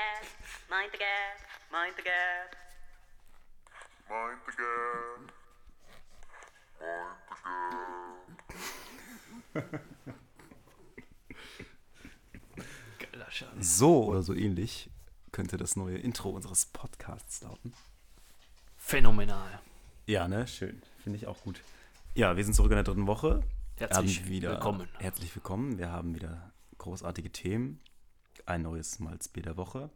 gas, mind the gas, mind the gas. Mind the gap. Mind the gap. Geiler Scheiß. So oder so ähnlich könnte das neue Intro unseres Podcasts lauten. Phänomenal. Ja, ne? Schön. Finde ich auch gut. Ja, wir sind zurück in der dritten Woche. Herzlich wieder, willkommen. Herzlich willkommen. Wir haben wieder großartige Themen. Ein neues Malzbier der Woche.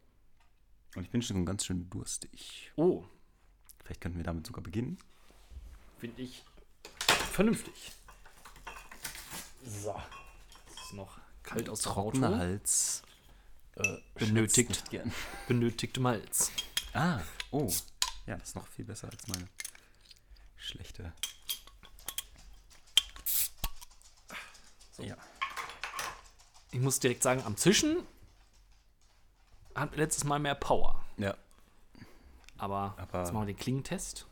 Und ich bin schon ganz schön durstig. Oh, Vielleicht könnten wir damit sogar beginnen. finde ich vernünftig. So. Es ist noch kalt aus Trockener Auto. Hals. Äh, Benötigt. Gern. Benötigte Malz. Ah, oh. Ja, das ist noch viel besser als meine schlechte. So. Ja. Ich muss direkt sagen, am Zischen hat letztes Mal mehr Power. Ja. Aber, Aber- jetzt machen wir den Klingentest.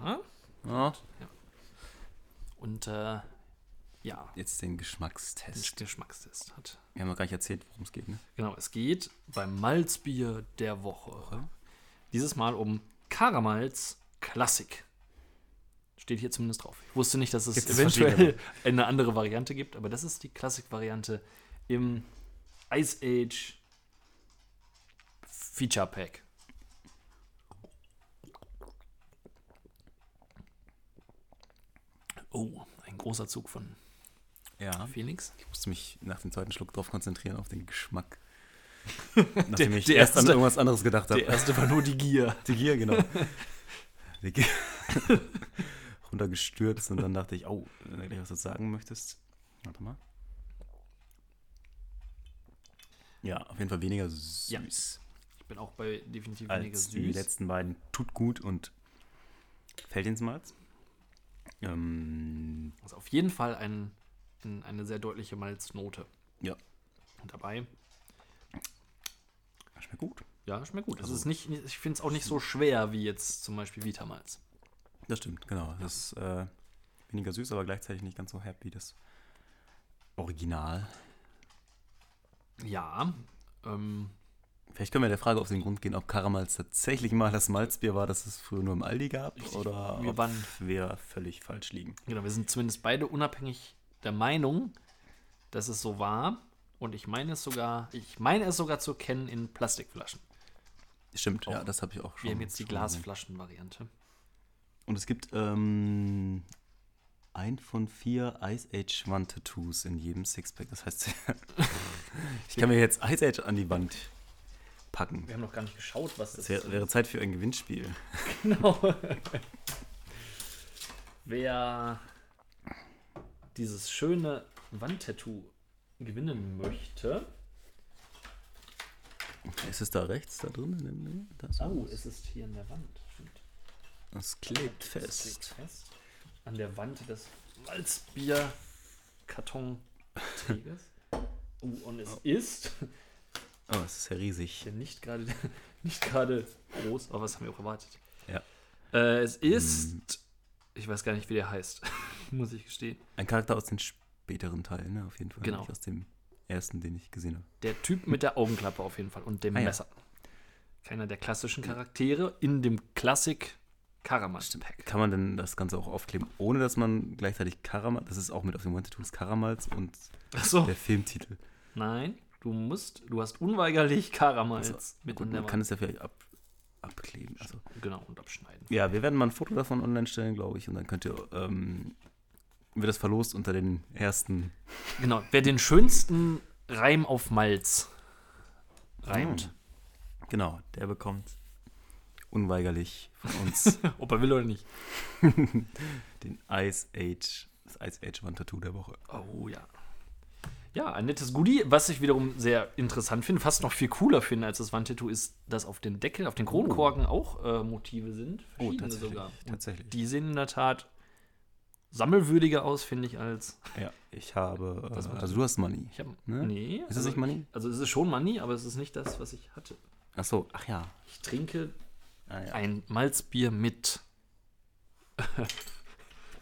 Aha. ja. Und äh, ja, Jetzt den den Geschmackstest. Geschmackstest hat. Wir haben noch gar nicht erzählt, worum es geht, ne? Genau, es geht beim Malzbier der Woche. Dieses Mal um Karamalz Klassik. Steht hier zumindest drauf. Ich wusste nicht, dass es Gibt es eventuell eine andere Variante gibt, aber das ist die Klassik-Variante im Ice Age Feature Pack. Oh, ein großer Zug von Ja. Phoenix. Ich musste mich nach dem zweiten Schluck darauf konzentrieren, auf den Geschmack. Nachdem ich der erst an erste- irgendwas anderes gedacht habe. Der erste war nur die Gier. Die Gier, genau. Die Gier. Runtergestürzt und dann dachte ich, oh, wenn du gleich was dazu sagen möchtest. Warte mal. Ja, auf jeden Fall weniger süß Ja. Ich bin auch bei definitiv weniger als die süß. letzten beiden. Tut gut und fällt ins Malz. Ähm, Also auf jeden Fall ein, ein, eine sehr deutliche Malznote ja, dabei. schmeckt gut. Ja, schmeckt gut. Also- Also ist nicht, ich finde es auch nicht so schwer wie jetzt zum Beispiel Vitamalz. Das stimmt, genau. Das ist äh, weniger süß, aber gleichzeitig nicht ganz so herb wie das Original. Ja, ähm, Vielleicht können wir der Frage auf den Grund gehen, ob Karamalz tatsächlich mal das Malzbier war, das es früher nur im Aldi gab, oder wir ob waren- wir völlig falsch liegen. genau, wir sind zumindest beide unabhängig der Meinung, dass es so war. Und ich meine es sogar, ich meine es sogar zu kennen in Plastikflaschen. Stimmt, ja, Auch. das habe ich auch schon. Wir haben jetzt die. Glasflaschen-Variante. Und es gibt ähm, ein von vier Ice Age Wand-Tattoos in jedem Sixpack. Das heißt, ich kann mir jetzt Ice Age an die Wand packen. Wir haben noch gar nicht geschaut, was Es wäre, wäre Zeit für ein Gewinnspiel. Genau. Wer dieses schöne Wandtattoo gewinnen möchte. Ist es da rechts, da drin? in dem- Das, Oh, es ist hier an der Wand. Stimmt. das klebt Das fest. klebt fest. An der Wand des Malzbier-Kartonträgers. Oh, und es ist Oh, es ist ja riesig. ja nicht gerade nicht gerade groß, aber was haben wir auch erwartet? Ja. Äh, es ist, ich weiß gar nicht, wie der heißt, muss ich gestehen. Ein Charakter aus den späteren Teilen, ne? Auf jeden Fall. Genau. Nicht aus dem ersten, den ich gesehen habe. Der Typ mit der Augenklappe auf jeden Fall und dem Ah, ja. Messer. Keiner der klassischen Charaktere in dem Klassik Karamalz Pack. Kann man denn das Ganze auch aufkleben, ohne dass man gleichzeitig Karamalz, das ist auch mit auf dem One-Tattoos Karamalz und Achso. der Filmtitel. Nein, du musst, du hast unweigerlich Karamalz Also, mit Gut, man kann es ja vielleicht ab, abkleben. Also, Genau, und abschneiden. ja, wir werden mal ein Foto davon online stellen, glaube ich, und dann könnt ihr, ähm, wird das verlost unter den ersten. Genau, wer den schönsten Reim auf Malz reimt, Genau, der bekommt unweigerlich von uns ob er will oder nicht. den Ice Age, das Ice Age One-Tattoo der Woche. Oh ja. Ja, ein nettes Goodie, was ich wiederum sehr interessant finde, fast noch viel cooler finde als das Wandtattoo, ist, dass auf dem Deckel, auf den Kronkorken auch äh, Motive sind. Oh, Verschiedene tatsächlich, sogar. Und tatsächlich. Die sehen in der Tat sammelwürdiger aus, finde ich, als. Ja, ich habe, Das äh, also du hast Money. Ich habe. Ne? Nee. Ist das also nicht Money? Also es ist schon Money, aber es ist nicht das, was ich hatte. Ach so, ach ja. Ich trinke Ah, ja. ein Malzbier mit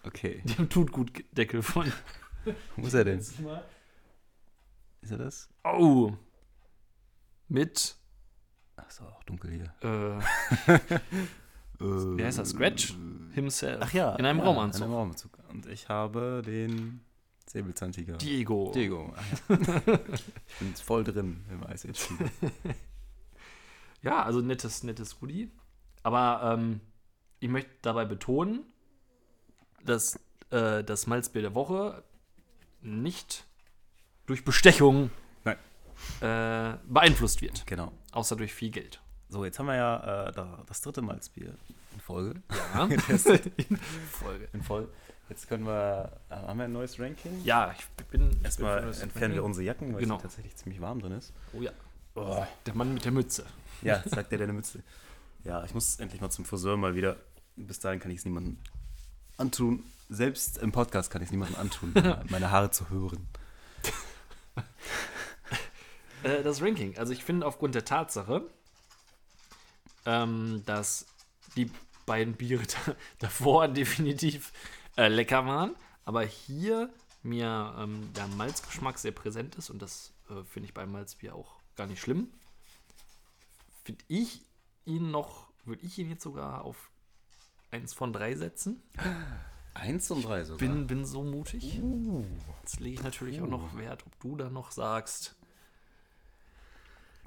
Okay. dem Tutgutdeckel von. Wo ist er denn? Ist er das? Oh! mit, Ach, ist auch dunkel hier. äh, wie heißt das, Scratch himself. Ach ja. In einem ja, Raumanzug. In einem Raumanzug. Und ich habe den Säbelzahntiger. Diego. Diego. Ah, ja. ich bin voll drin im Ice Age. Ja, also nettes, nettes Goodie. Aber ähm, ich möchte dabei betonen, dass äh, das Malzbier der Woche nicht durch Bestechung äh, beeinflusst wird. Genau. Außer durch viel Geld. So, jetzt haben wir ja äh, da, das dritte Malzbier in Folge. Ja. Folge. In Folge. Jetzt können wir. Äh, haben wir ein neues Ranking? Ja, ich bin. ich Erstmal bin für das entfernen wir unsere Jacken, weil Genau. es tatsächlich ziemlich warm drin ist. Oh ja. Oh. Der Mann mit der Mütze. Ja, sagt der, der eine Mütze. Ja, ich muss endlich mal zum Friseur mal wieder. Bis dahin kann ich es niemandem antun. Selbst im Podcast kann ich es niemandem antun, meine Haare zu hören. Äh, das Ranking. Also ich finde aufgrund der Tatsache, ähm, dass die beiden Biere da, davor definitiv äh, lecker waren, aber hier mir ähm, der Malzgeschmack sehr präsent ist und das äh, finde ich beim Malzbier auch gar nicht schlimm. Finde ich ihn noch, würde ich ihn jetzt sogar auf eins von drei setzen. Eins und drei sogar. Bin, bin so mutig. Jetzt lege ich natürlich auch noch Wert, ob du da noch sagst,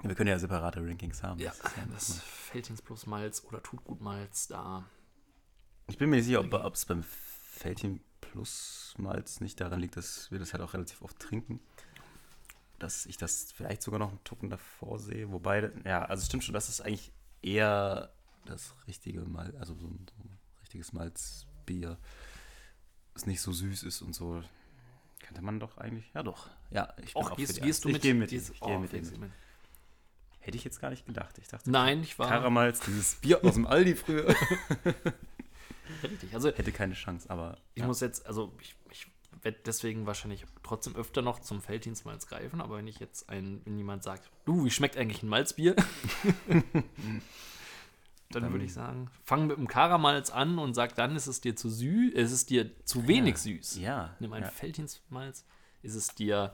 wir können ja separate Rankings haben. Ja, Das ist das Feldins plus Malz oder tut gut Malz da. Ich bin mir nicht sicher, ob ob es beim Feldchen Plus Malz nicht daran liegt, dass wir das halt auch relativ oft trinken. Dass ich das vielleicht sogar noch einen Tucken davor sehe. Wobei, ja, also es stimmt schon, das ist eigentlich eher das richtige Malz, also so ein, so ein richtiges Malzbier, das nicht so süß ist und so. Könnte man doch eigentlich, ja doch. Ja, ich bin Och, auch gehst, für die gehst du mit? Ich gehe mit, Gehst- ich gehe oh, mit, du mit. Hätte ich jetzt gar nicht gedacht. Ich dachte, Nein, ich war Karamals, dieses Bier aus dem Aldi früher, richtig. Also hätte keine Chance, aber ich muss jetzt, also ich, ich werde deswegen wahrscheinlich trotzdem öfter noch zum Felddienstmalz greifen, aber wenn ich jetzt ein, wenn jemand sagt, du, wie schmeckt eigentlich ein Malzbier? dann würde ich sagen, fang mit dem Karamalz an und sag dann, ist es dir zu süß, ist es dir zu wenig süß. ja. Nimm ein ja. Felddienstmalz. Ist es dir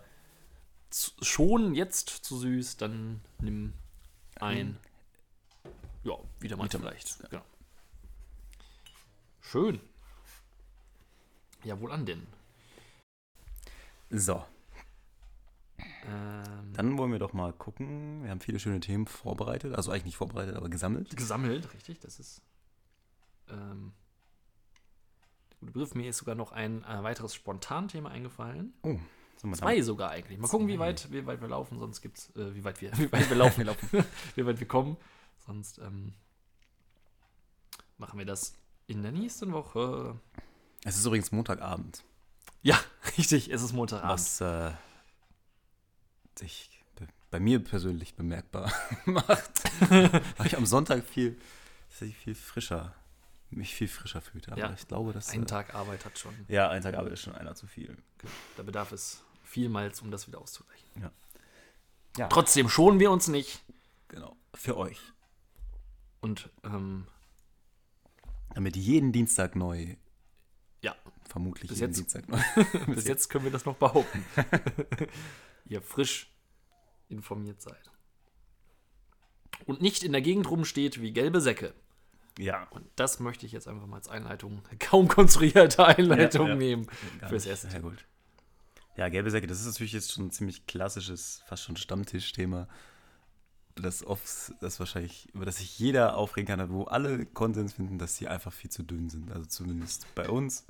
zu, schon jetzt zu süß, dann nimm ein. Ja, wieder mal vielleicht. Genau. Schön. Ja, wohl an denn. So, Ähm, Dann wollen wir doch mal gucken. Wir haben viele schöne Themen vorbereitet. Also eigentlich nicht vorbereitet, aber gesammelt. gesammelt, richtig, das ist. Ähm, der gute Begriff. Mir ist sogar noch ein äh, weiteres Spontanthema eingefallen. Oh, Zwei sogar eigentlich. Mal gucken, wie weit, wie weit wir laufen, sonst gibt's, äh, wie weit wir, wie weit wir laufen, wir laufen, wie weit wir kommen. Sonst ähm, machen wir das in der nächsten Woche. Es ist übrigens Montagabend, Ja, richtig, es ist Montagabend. was äh, sich be- bei mir persönlich bemerkbar macht. Weil ich am Sonntag viel, viel frischer, mich viel frischer fühlte. Aber Ja, ich glaube, dass. Ein äh, Tag Arbeit hat schon. Ja, ein Tag Arbeit ist schon einer zu viel. Da bedarf es viel Malz, um das wieder auszugleichen. Ja, Trotzdem schonen wir uns nicht. genau. Für euch. Und ähm, Damit jeden Dienstag neu, ja, vermutlich Bis jetzt- neu. bis jetzt können wir das noch behaupten. Ihr frisch informiert seid. Und nicht in der Gegend rumsteht wie gelbe Säcke. Ja, Und das möchte ich jetzt einfach mal als Einleitung, kaum konstruierte Einleitung Ja, ja. nehmen Gar fürs erste Ja, Thema. gut. Ja, gelbe Säcke, das ist natürlich jetzt schon ein ziemlich klassisches, fast schon Stammtischthema. Das oft, das wahrscheinlich, über das sich jeder aufregen kann, wo alle Konsens finden, dass sie einfach viel zu dünn sind. Also zumindest bei uns.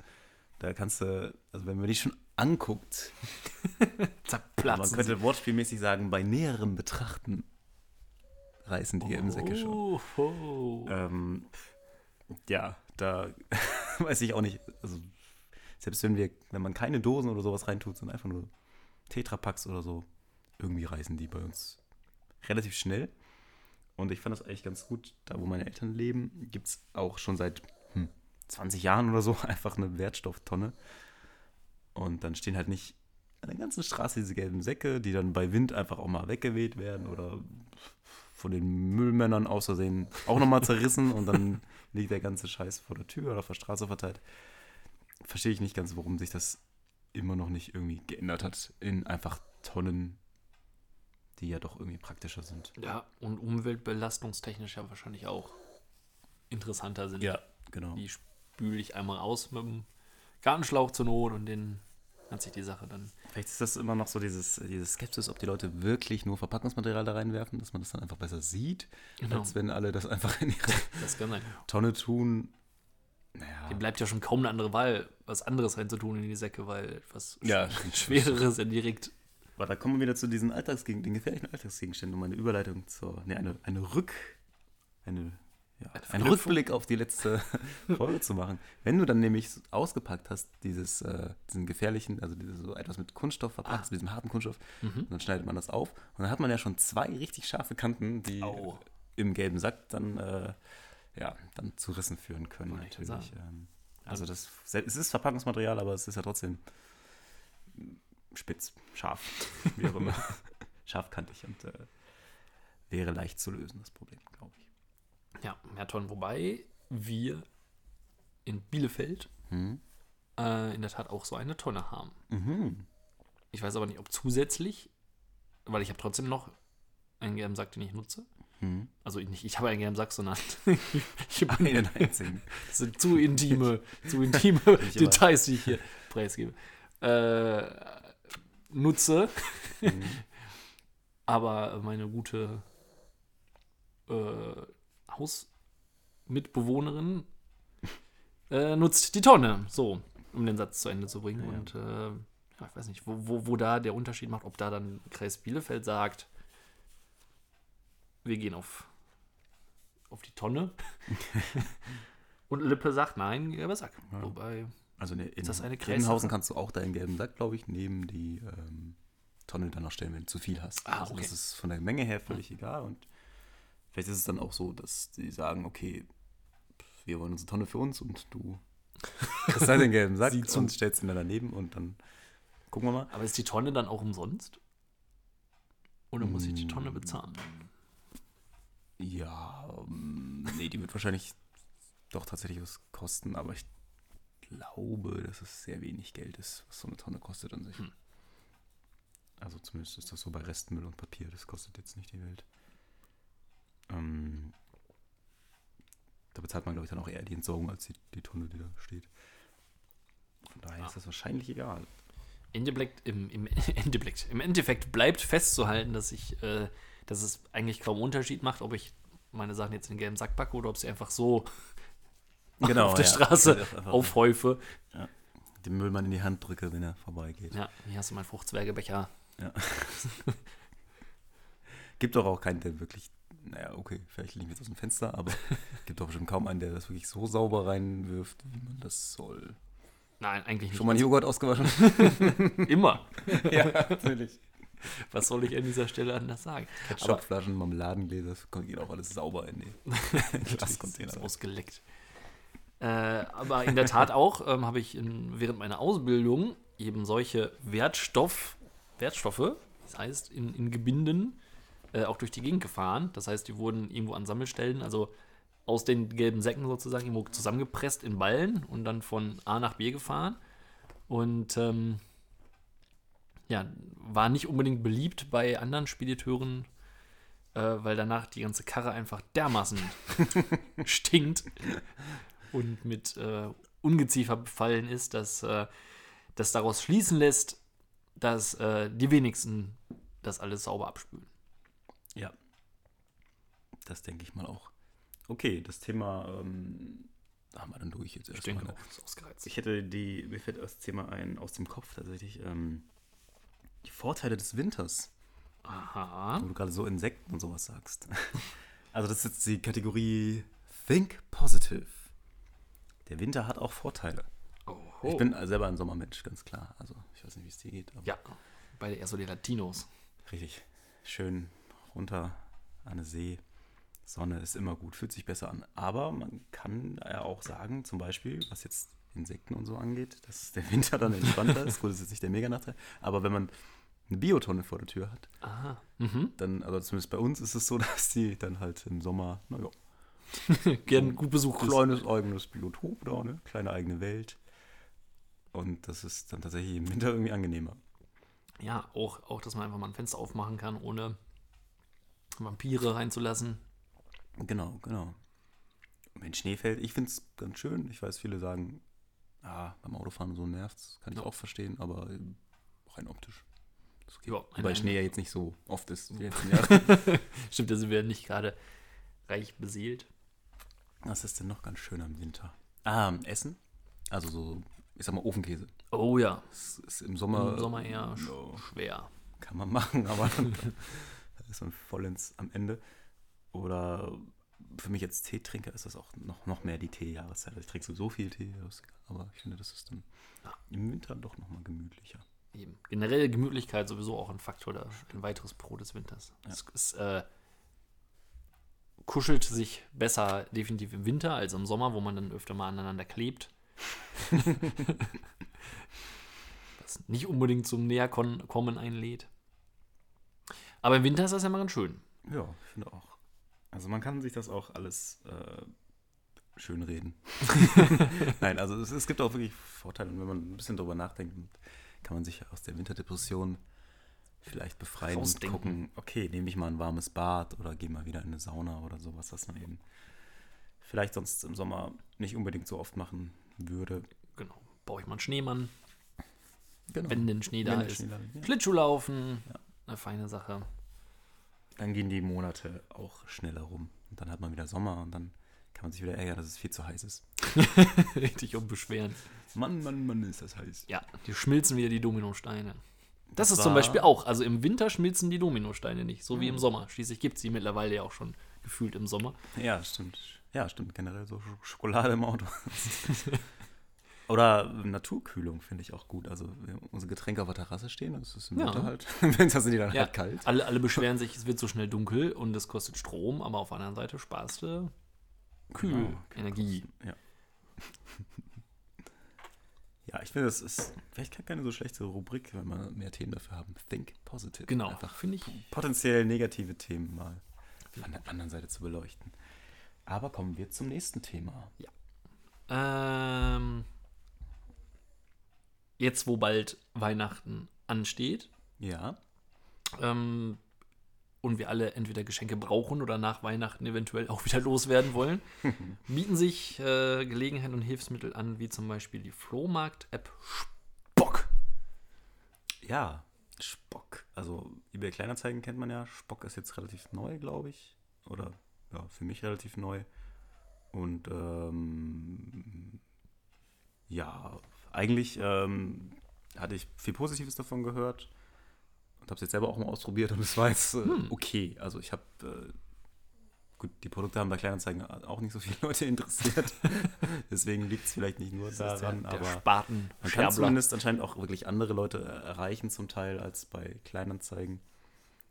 Da kannst du, also wenn man die schon anguckt, man Zerplatzen. könnte wortspielmäßig sagen, bei näherem Betrachten reißen die gelben Säcke schon. Oh, oh. Ähm, ja, da weiß ich auch nicht. Also, selbst wenn wir, wenn man keine Dosen oder sowas reintut, sondern einfach nur Tetrapacks oder so, irgendwie reißen die bei uns relativ schnell. Und ich fand das eigentlich ganz gut. Da, wo meine Eltern leben, gibt es auch schon seit 20 Jahren oder so einfach eine Wertstofftonne. Und dann stehen halt nicht an der ganzen Straße diese gelben Säcke, die dann bei Wind einfach auch mal weggeweht werden oder von den Müllmännern aus Versehen auch nochmal zerrissen und dann liegt der ganze Scheiß vor der Tür oder auf der Straße verteilt. Verstehe ich nicht ganz, warum sich das immer noch nicht irgendwie geändert hat in einfach Tonnen die ja doch irgendwie praktischer sind. Ja, und umweltbelastungstechnisch ja wahrscheinlich auch interessanter sind. genau. Die spüle ich einmal aus mit dem Gartenschlauch zur Not und den hat sich die Sache dann. Vielleicht ist das immer noch so dieses, dieses Skepsis, ob die Leute wirklich nur Verpackungsmaterial da reinwerfen, dass man das dann einfach besser sieht, Genau. als wenn alle das einfach in ihre. Tonne tun. Naja, Dem bleibt ja schon kaum eine andere Wahl, was anderes reinzutun in die Säcke, weil etwas Ja, sch- Schwereres ja direkt. aber da kommen wir wieder zu diesen Alltagsgegen, den gefährlichen Alltagsgegenständen, um eine Überleitung zur, ne, eine, eine Rück, eine, ja, einen. Rückblick auf die letzte Folge zu machen. Wenn du dann nämlich ausgepackt hast, dieses, äh, diesen gefährlichen, also dieses, so etwas mit Kunststoff verpackt, Ah. mit diesem harten Kunststoff, Mhm. dann schneidet man das auf und dann hat man ja schon zwei richtig scharfe Kanten, die Au. im gelben Sack dann, äh, ja, dann zu Rissen führen können, Wollte natürlich. Ähm, also das, es ist Verpackungsmaterial, aber es ist ja trotzdem spitz, scharf, wie auch immer. Scharfkantig und äh, wäre leicht zu lösen, das Problem, glaube ich. Ja, mehr Tonnen. Wobei wir in Bielefeld Hm? äh, in der Tat auch so eine Tonne haben. Mhm. Ich weiß aber nicht, ob zusätzlich, weil ich habe trotzdem noch einen gelben Sack, den ich nutze. Hm. Also nicht, ich habe einen gelben Sack, sondern ich bin Einen einzigen. Das sind zu intime, zu intime Details, die ich hier preisgebe. Äh, nutze, Mhm. aber meine gute äh, Hausmitbewohnerin äh, nutzt die Tonne, so, um den Satz zu Ende zu bringen. Ja, ja. Und äh, ja, ich weiß nicht, wo, wo, wo da der Unterschied macht, ob da dann Kreis Bielefeld sagt, wir gehen auf, auf die Tonne. Und Lippe sagt, nein, gelber Sack. Ja. Wobei, Also in, in das eine Grevenhausen Kreissache? kannst du auch deinen gelben Sack, glaube ich, neben die ähm, Tonne dann noch stellen, wenn du zu viel hast. Ah, also okay. das ist von der Menge her völlig egal. Und vielleicht ist es dann auch so, dass sie sagen, okay, wir wollen unsere Tonne für uns und du kriegst halt den gelben Sack Sieh zu. und stellst ihn dann daneben und dann gucken wir mal. aber ist die Tonne dann auch umsonst? Oder muss ich die Tonne Mm. bezahlen? Ja, ähm, nee, die wird wahrscheinlich doch tatsächlich was kosten, aber ich glaube, dass es sehr wenig Geld ist, was so eine Tonne kostet an sich. Hm. Also zumindest ist das so bei Restmüll und Papier, das kostet jetzt nicht die Welt. Ähm, da bezahlt man, glaube ich, dann auch eher die Entsorgung als die, die Tonne, die da steht. Von daher Ah. ist das wahrscheinlich egal. Endeffekt, im, im, Endeffekt, Im Endeffekt bleibt festzuhalten, dass ich, äh, dass es eigentlich kaum Unterschied macht, ob ich meine Sachen jetzt in den gelben Sack packe oder ob sie einfach so Genau, auf der ja. Straße aufhäufe. Den Müllmann in die Hand drücke, wenn er vorbeigeht. Ja, hier hast du meinen Fruchtzwergebecher. Gibt doch auch keinen, der wirklich, naja, okay, vielleicht liegen wir jetzt aus dem Fenster, aber gibt doch bestimmt kaum einen, der das wirklich so sauber reinwirft, wie man das soll. Nein, eigentlich nicht. Schon mal einen Joghurt ausgewaschen? Immer. ja, natürlich. Was soll ich an dieser Stelle anders sagen? Aber Shotflaschen, Marmeladengläser, das geht auch alles sauber in die Glascontainer. ist ausgeleckt. Äh, aber in der Tat auch ähm, habe ich in, während meiner Ausbildung eben solche Wertstoff, Wertstoffe, das heißt in, in Gebinden, äh, auch durch die Gegend gefahren. Das heißt, die wurden irgendwo an Sammelstellen, also aus den gelben Säcken sozusagen, irgendwo zusammengepresst in Ballen und dann von A nach B gefahren. Und ähm, ja, war nicht unbedingt beliebt bei anderen Spediteuren, äh, weil danach die ganze Karre einfach dermaßen stinkt und mit äh, Ungeziefer befallen ist, dass äh, das daraus schließen lässt, dass äh, die wenigsten das alles sauber abspülen. Das denke ich mal auch. Okay, das Thema ähm, haben wir dann durch jetzt Ich erstmal. denke ne? auch, das ist ausgereizt. Ich hätte die, mir fällt das Thema ein aus dem Kopf tatsächlich. Ähm, die Vorteile des Winters, Aha. wo du gerade so Insekten und sowas sagst. Also das ist jetzt die Kategorie Think Positive. Der Winter hat auch Vorteile. Oh. Ich bin selber ein Sommermensch, ganz klar. Also ich weiß nicht, wie es dir geht. Ja, beide eher so die Latinos. Richtig. Schön runter an den See. Sonne ist immer gut, fühlt sich besser an. Aber man kann ja auch sagen, zum Beispiel, was jetzt Insekten und so angeht, dass der Winter dann entspannter ist. Gut, das ist jetzt nicht der Mega-Nachteil. Aber wenn man eine Biotonne vor der Tür hat, Aha. Mhm. dann, also zumindest bei uns ist es so, dass die dann halt im Sommer, naja, Gern gut besucht ist. kleines eigenes Biotop da, ne? Kleine eigene Welt. Und das ist dann tatsächlich im Winter irgendwie angenehmer. ja, auch, auch, dass man einfach mal ein Fenster aufmachen kann, ohne Vampire reinzulassen. Genau, genau. Und wenn Schnee fällt, ich finde es ganz schön. Ich weiß, viele sagen, ah, beim Autofahren so nervt es. Kann ich auch verstehen, aber äh, rein optisch. Das geht. Ja, Wobei Schnee ja jetzt nicht so oft ist. Die letzten Jahre. Stimmt, da sind wir nicht gerade reich beseelt. Was ist denn noch ganz schön am Winter? Ah, Essen. Also so, ich sag mal, Ofenkäse. Oh ja, Das ist im Sommer, im Sommer eher sch no. schwer. kann man machen, aber dann ist man vollends am Ende. Oder für mich als Teetrinker ist das auch noch, noch mehr die Teejahreszeit. Also ich trinke so viel Tee, aber ich finde, das ist dann im Winter doch nochmal gemütlicher. Eben. Generell Gemütlichkeit sowieso auch ein Faktor, da ein weiteres Pro des Winters. Es, es äh, kuschelt sich besser definitiv im Winter als im Sommer, wo man dann öfter mal aneinander klebt. Was nicht unbedingt zum Näherkommen einlädt. Aber im Winter ist das ja mal ganz schön. Ja, ich finde auch. Also man kann sich das auch alles äh, schön reden. Nein, also es, es gibt auch wirklich Vorteile. Und wenn man ein bisschen drüber nachdenkt, kann man sich aus der Winterdepression vielleicht befreien und gucken, okay, nehme ich mal ein warmes Bad oder gehe mal wieder in eine Sauna oder sowas, was man eben vielleicht sonst im Sommer nicht unbedingt so oft machen würde. Genau. Baue ich mal einen Schneemann, Genau. wenn denn Schnee da Wenn ist. Schnee da ja. Schlittschuhlaufen, eine feine Sache. Dann gehen die Monate auch schneller rum. Und dann hat man wieder Sommer und dann kann man sich wieder ärgern, dass es viel zu heiß ist. Richtig unbeschweren. Mann, Mann, Mann, ist das heiß. Ja, die schmilzen wieder die Dominosteine. Das, ist war- zum Beispiel auch. Also im Winter schmilzen die Dominosteine nicht, so wie Hm. im Sommer. Schließlich gibt es die mittlerweile ja auch schon gefühlt im Sommer. Ja, stimmt. Ja, stimmt. Generell so Sch- Schokolade im Auto. Oder Naturkühlung finde ich auch gut. Also unsere Getränke auf der Terrasse stehen, das ist im Ja. Winter halt. Wenn sind die dann Ja, halt kalt. Alle, alle beschweren sich, es wird so schnell dunkel und es kostet Strom, aber auf der anderen Seite sparst du Genau, Kühlenergie. Ja. ja, ich finde, das ist vielleicht keine so schlechte Rubrik, wenn wir mehr Themen dafür haben. Think positive. Genau, Einfach finde ich. potenziell negative Themen mal von der anderen Seite zu beleuchten. Aber kommen wir zum nächsten Thema. Ähm, jetzt, wo bald Weihnachten ansteht, Ja. ähm, und wir alle entweder Geschenke brauchen oder nach Weihnachten eventuell auch wieder loswerden wollen, bieten sich äh, Gelegenheiten und Hilfsmittel an, wie zum Beispiel die Flohmarkt-App Spock. Ja, Spock. Also eBay Kleinanzeigen kennt man ja. Spock ist jetzt relativ neu, glaube ich. Oder ja, für mich relativ neu. Und ähm, ja, eigentlich ähm, hatte ich viel Positives davon gehört und habe es jetzt selber auch mal ausprobiert und es war jetzt äh, okay. Also ich habe äh, gut, die Produkte haben bei Kleinanzeigen auch nicht so viele Leute interessiert. Deswegen liegt es vielleicht nicht nur Das ist der, daran, der aber Spaten man kann zumindest anscheinend auch wirklich andere Leute erreichen zum Teil als bei Kleinanzeigen.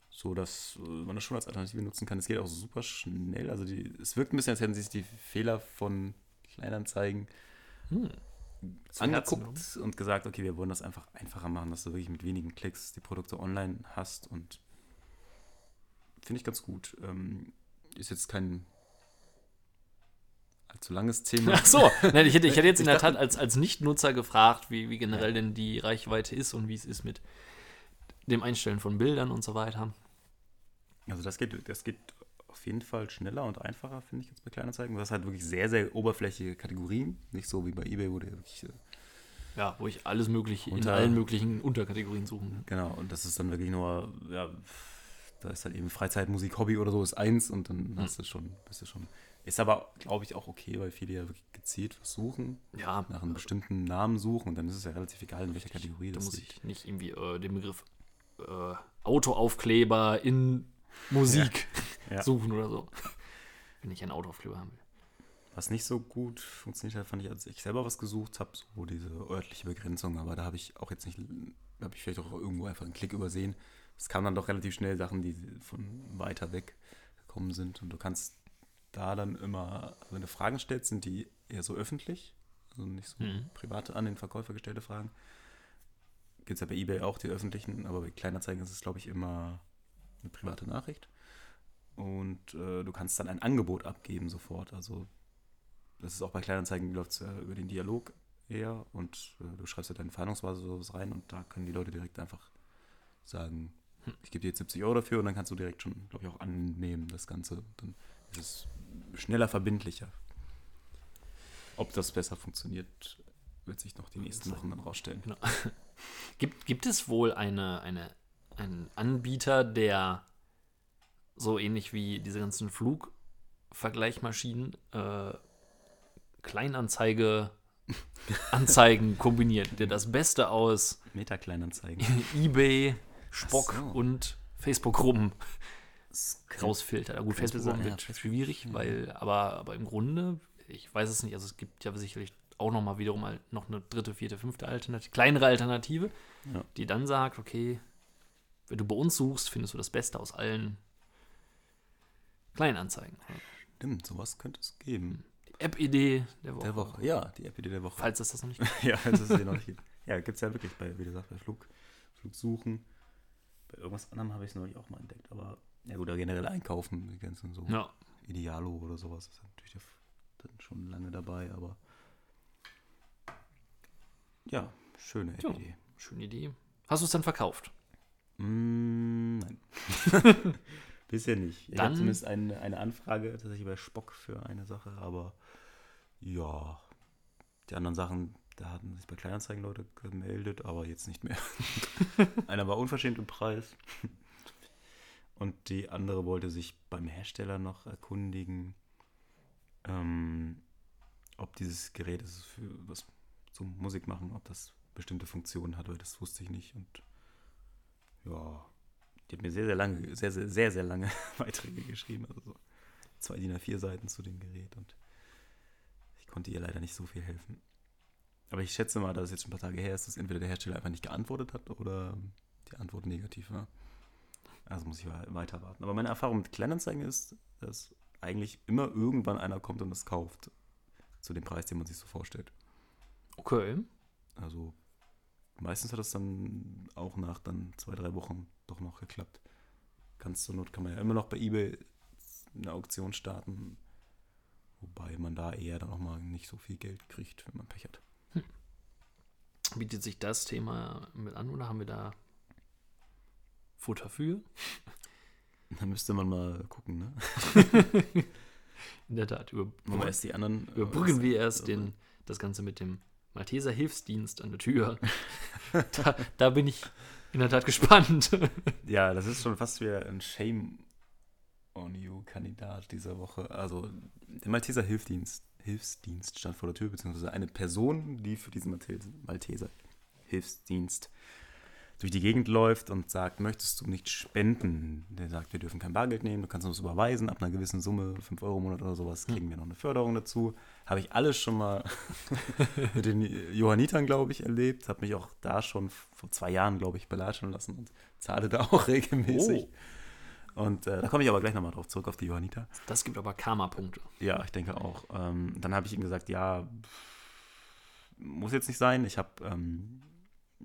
So dass äh, man das schon als Alternative nutzen kann. Es geht auch super schnell. Also die, es wirkt ein bisschen, als hätten sich die Fehler von Kleinanzeigen Hm. Herzen angeguckt und gesagt, okay, wir wollen das einfach einfacher machen, dass du wirklich mit wenigen Klicks die Produkte online hast und finde ich ganz gut. Ähm, ist jetzt kein allzu langes Thema. Ach so, Nein, ich hätte, ich hätte jetzt in der Tat als, als Nicht-Nutzer gefragt, wie, wie generell denn die Reichweite ist und wie es ist mit dem Einstellen von Bildern und so weiter. Also das geht, das geht auf jeden Fall schneller und einfacher, finde ich jetzt bei Kleinanzeigen. Du hast halt wirklich sehr, sehr oberflächliche Kategorien. Nicht so wie bei Ebay, wo du wirklich, äh, Ja, wo ich alles mögliche in Unter- allen möglichen Unterkategorien suchen. genau, und das ist dann wirklich nur, ja, da ist halt eben Freizeit, Musik, Hobby oder so ist eins und dann hast du schon, bist du schon. Ist aber, glaube ich, auch okay, weil viele ja wirklich gezielt was suchen, Ja, nach einem bestimmten Namen suchen und dann ist es ja relativ egal, in welcher Kategorie da das muss liegt. ich nicht irgendwie äh, den Begriff äh, Autoaufkleber in Musik Ja. suchen oder so. Wenn ich einen Autoaufkleber haben will. Was nicht so gut funktioniert hat, fand ich, als ich selber was gesucht habe, so diese örtliche Begrenzung, aber da habe ich auch jetzt nicht, habe ich vielleicht auch irgendwo einfach einen Klick übersehen. Es kamen dann doch relativ schnell Sachen, die von weiter weg gekommen sind und du kannst da dann immer, also wenn du Fragen stellst, sind die eher so öffentlich, also nicht so Mhm. private an den Verkäufer gestellte Fragen. Gibt es ja bei eBay auch die öffentlichen, aber bei Kleinanzeigen ist es, glaube ich, immer eine private Nachricht. Und äh, du kannst dann ein Angebot abgeben sofort. Also das ist auch bei Kleinanzeigen läuft es ja über den Dialog eher und äh, du schreibst ja deine oder sowas rein und da können die Leute direkt einfach sagen, ich gebe dir jetzt 70 Euro dafür und dann kannst du direkt schon, glaube ich, auch annehmen, das Ganze. Dann ist es schneller verbindlicher. Ob das besser funktioniert, wird sich noch die nächsten Wochen dann rausstellen. Genau. Gibt, gibt es wohl eine, eine, einen Anbieter, der so ähnlich wie diese ganzen Flugvergleichmaschinen äh, Kleinanzeige Anzeigen kombiniert, der das Beste aus Meta-Kleinanzeigen. eBay, Spock so. und Facebook-Gruppen rausfiltert. Ja, gut, Facebook sein, wird ja. schwierig, weil, aber, aber im Grunde, ich weiß es nicht, also es gibt ja sicherlich auch noch mal wiederum noch eine dritte, vierte, fünfte Alternative, kleinere Alternative, Ja. die dann sagt, okay, wenn du bei uns suchst, findest du das Beste aus allen Kleinanzeigen. Stimmt, sowas könnte es geben. Die App-Idee der Woche. Der Woche. Ja, die App-Idee der Woche. Falls es das noch nicht gibt. ja, das ist ja noch nicht. gibt. Ja, gibt es ja wirklich bei, wie gesagt, bei Flug, Flugsuchen. Bei irgendwas anderem habe ich es neulich auch mal entdeckt. Aber ja gut, generell einkaufen, die ganzen so Ja. Idealo oder sowas ist natürlich dann schon lange dabei, aber ja, schöne Ja. App-Idee. Schöne Idee. Hast du es dann verkauft? Mm, nein. Bisher nicht. Ich habe zumindest eine, eine Anfrage tatsächlich bei Spock für eine Sache, aber ja, die anderen Sachen, da hatten sich bei Kleinanzeigen Leute gemeldet, aber jetzt nicht mehr. Einer war unverschämt im Preis und die andere wollte sich beim Hersteller noch erkundigen, ähm, ob dieses Gerät ist für was zum Musik machen, ob das bestimmte Funktionen hat, weil das wusste ich nicht und ja, die hat mir sehr, sehr lange, sehr, sehr, sehr, sehr lange Beiträge geschrieben. Also so zwei DIN A4 Seiten zu dem Gerät und ich konnte ihr leider nicht so viel helfen. Aber ich schätze mal, dass es jetzt schon ein paar Tage her ist, dass entweder der Hersteller einfach nicht geantwortet hat oder die Antwort negativ war. Also muss ich weiter warten. Aber meine Erfahrung mit Kleinanzeigen ist, dass eigentlich immer irgendwann einer kommt und das kauft. Zu dem Preis, den man sich so vorstellt. Okay. Also meistens hat es dann auch nach dann zwei, drei Wochen doch noch geklappt. Ganz zur Not kann man ja immer noch bei eBay eine Auktion starten. Wobei man da eher dann auch mal nicht so viel Geld kriegt, wenn man Pech hat. Bietet sich das Thema mit an oder haben wir da Futter für? Da müsste man mal gucken, ne? In der Tat, über, erst die anderen. äh, überbrücken wir was- erst den, das Ganze mit dem Malteser Hilfsdienst an der Tür. da, da bin ich in der Tat gespannt. Ja, das ist schon fast wieder ein Shame on You-Kandidat dieser Woche. Also der Malteser Hilfsdienst, Hilfsdienst stand vor der Tür, beziehungsweise eine Person, die für diesen Malteser Hilfsdienst durch die Gegend läuft und sagt, möchtest du nicht spenden? Der sagt, wir dürfen kein Bargeld nehmen, du kannst uns überweisen, ab einer gewissen Summe, 5 Euro im Monat oder sowas, kriegen wir noch eine Förderung dazu. Habe ich alles schon mal mit den Johannitern, glaube ich, erlebt. Habe mich auch da schon vor zwei Jahren, glaube ich, belatschen lassen und zahle da auch regelmäßig. Und äh, da komme ich aber gleich nochmal drauf zurück, auf die Johanniter. Das gibt aber Karma-Punkte. Ja, ich denke auch. Ähm, dann habe ich ihm gesagt, ja, muss jetzt nicht sein. Ich habe, ähm,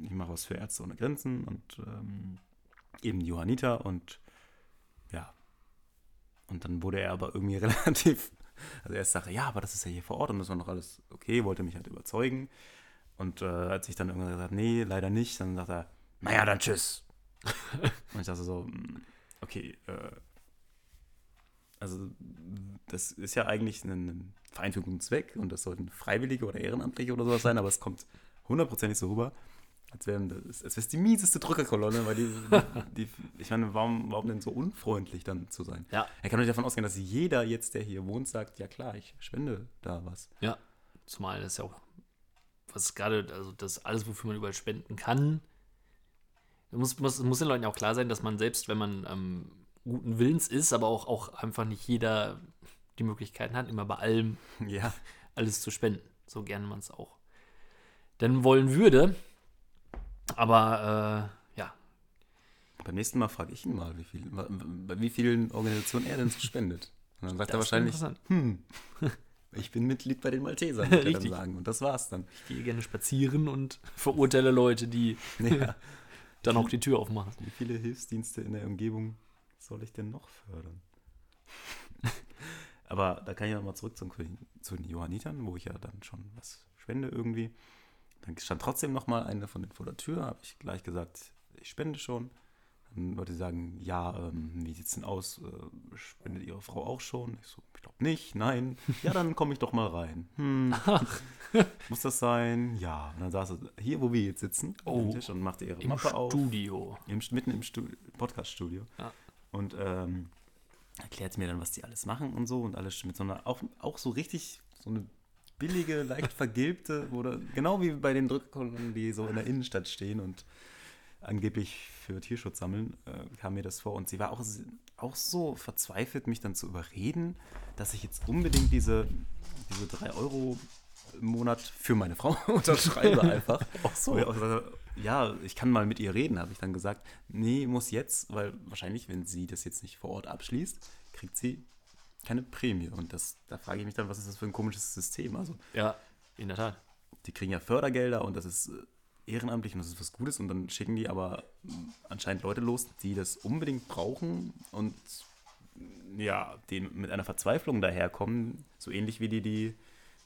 ich mache was für Ärzte ohne Grenzen und ähm, eben die Johanniter und ja. Und dann wurde er aber irgendwie relativ, also erst sagte, ja, aber das ist ja hier vor Ort und das war noch alles okay, wollte mich halt überzeugen. Und äh, als ich dann irgendwann gesagt nee, leider nicht, dann sagt er, naja, dann tschüss. und ich dachte so, mm, okay, äh, also das ist ja eigentlich ein, ein Verein für guten Zweck und das sollten Freiwillige oder Ehrenamtliche oder sowas sein, aber es kommt hundertprozentig so rüber, als wäre das, als es die mieseste Drückerkolonne, weil die, die ich meine, warum, warum denn so unfreundlich dann zu sein? Ja. Er kann doch nicht davon ausgehen, dass jeder jetzt, der hier wohnt, sagt, ja klar, ich spende da was. Ja. Zumal das ja auch, was gerade, also das alles, wofür man überall spenden kann, muss, muss, muss den Leuten auch klar sein, dass man selbst, wenn man ähm, guten Willens ist, aber auch, auch einfach nicht jeder die Möglichkeiten hat, immer bei allem Ja, alles zu spenden, so gerne man es auch denn wollen würde. Aber äh, ja, beim nächsten Mal frage ich ihn mal, wie viel, bei wie vielen Organisationen er denn so spendet. Und dann sagt er das wäre wahrscheinlich, hm, ich bin Mitglied bei den Maltesern, wird er dann sagen. Und das war's dann. Ich gehe gerne spazieren und verurteile Leute, die Ja. dann auch die Tür aufmachen. Wie viele Hilfsdienste in der Umgebung soll ich denn noch fördern? Aber da kann ich nochmal zurück zum, zu den Johannitern, wo ich ja dann schon was spende irgendwie. Dann stand trotzdem noch mal eine von denen vor der Tür, habe ich gleich gesagt, ich spende schon. Dann Leute sagen, ja, ähm, wie sieht's denn aus? Äh, spendet Ihre Frau auch schon? Ich so, ich glaube nicht, nein. Ja, dann komme ich doch mal rein. Hm. Muss das sein? Ja. Und dann saß sie hier, wo wir jetzt sitzen, Oh. am Tisch und machte ihre Im Mappe auf. Studio. Im, mitten im Stu Podcast-Studio. Ja. Und ähm, erklärt mir dann, was die alles machen und so und alles mit so einer, auch, auch so richtig, so eine billige, leicht vergilbte, oder genau wie bei den Drückkolonnen, die so in der Innenstadt stehen und angeblich für Tierschutz sammeln, äh, kam mir das vor. Und sie war auch, auch so verzweifelt, mich dann zu überreden, dass ich jetzt unbedingt diese, diese 3 Euro im Monat für meine Frau unterschreibe einfach. Ach so. Ja, ich kann mal mit ihr reden, habe ich dann gesagt. Nee, muss jetzt, weil wahrscheinlich, wenn sie das jetzt nicht vor Ort abschließt, kriegt sie keine Prämie. Und das, da frage ich mich dann, was ist das für ein komisches System? Also, Ja, in der Tat. die kriegen ja Fördergelder und das ist äh, ehrenamtlich und das ist was Gutes und dann schicken die aber mh, anscheinend Leute los, die das unbedingt brauchen und mh, ja, die mit einer Verzweiflung daherkommen, so ähnlich wie die, die,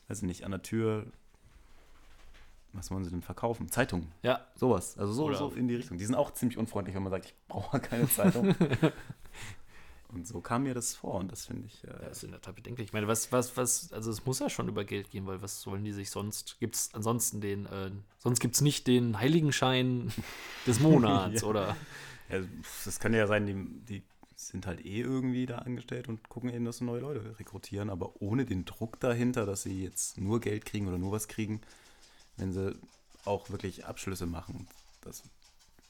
weiß ich nicht, an der Tür, was wollen sie denn verkaufen? Zeitungen. Ja, Sowas, also so, Oder so in die Richtung. Die sind auch ziemlich unfreundlich, wenn man sagt, ich brauche keine Zeitung. und so kam mir das vor und das finde ich, äh, das ist in der Tat bedenklich. Ich meine, was, was, was, also es muss ja schon über Geld gehen, weil was sollen die sich sonst, gibt es ansonsten den, äh, sonst gibt es nicht den Heiligenschein des Monats Ja. oder, ja, das kann ja sein, die, die sind halt eh irgendwie da angestellt und gucken eben, dass sie neue Leute rekrutieren, aber ohne den Druck dahinter, dass sie jetzt nur Geld kriegen oder nur was kriegen, wenn sie auch wirklich Abschlüsse machen. Das,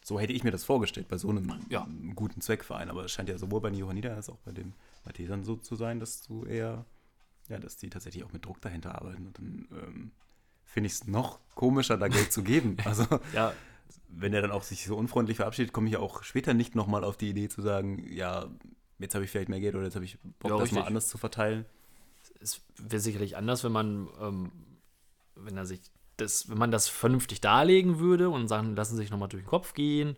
so hätte ich mir das vorgestellt bei so einem Ja. guten Zweckverein. Aber es scheint ja sowohl bei den Johanniter als auch bei den Maltesern so zu sein, dass du eher, ja, dass die tatsächlich auch mit Druck dahinter arbeiten. Und dann ähm, finde ich es noch komischer, da Geld zu geben. Also ja, wenn er dann auch sich so unfreundlich verabschiedet, komme ich ja auch später nicht nochmal auf die Idee zu sagen, ja, jetzt habe ich vielleicht mehr Geld oder jetzt habe ich Bock, Ja, das mal anders zu verteilen. es wäre sicherlich anders, wenn man, ähm, wenn er sich das, wenn man das vernünftig darlegen würde und sagen, lassen sich nochmal durch den Kopf gehen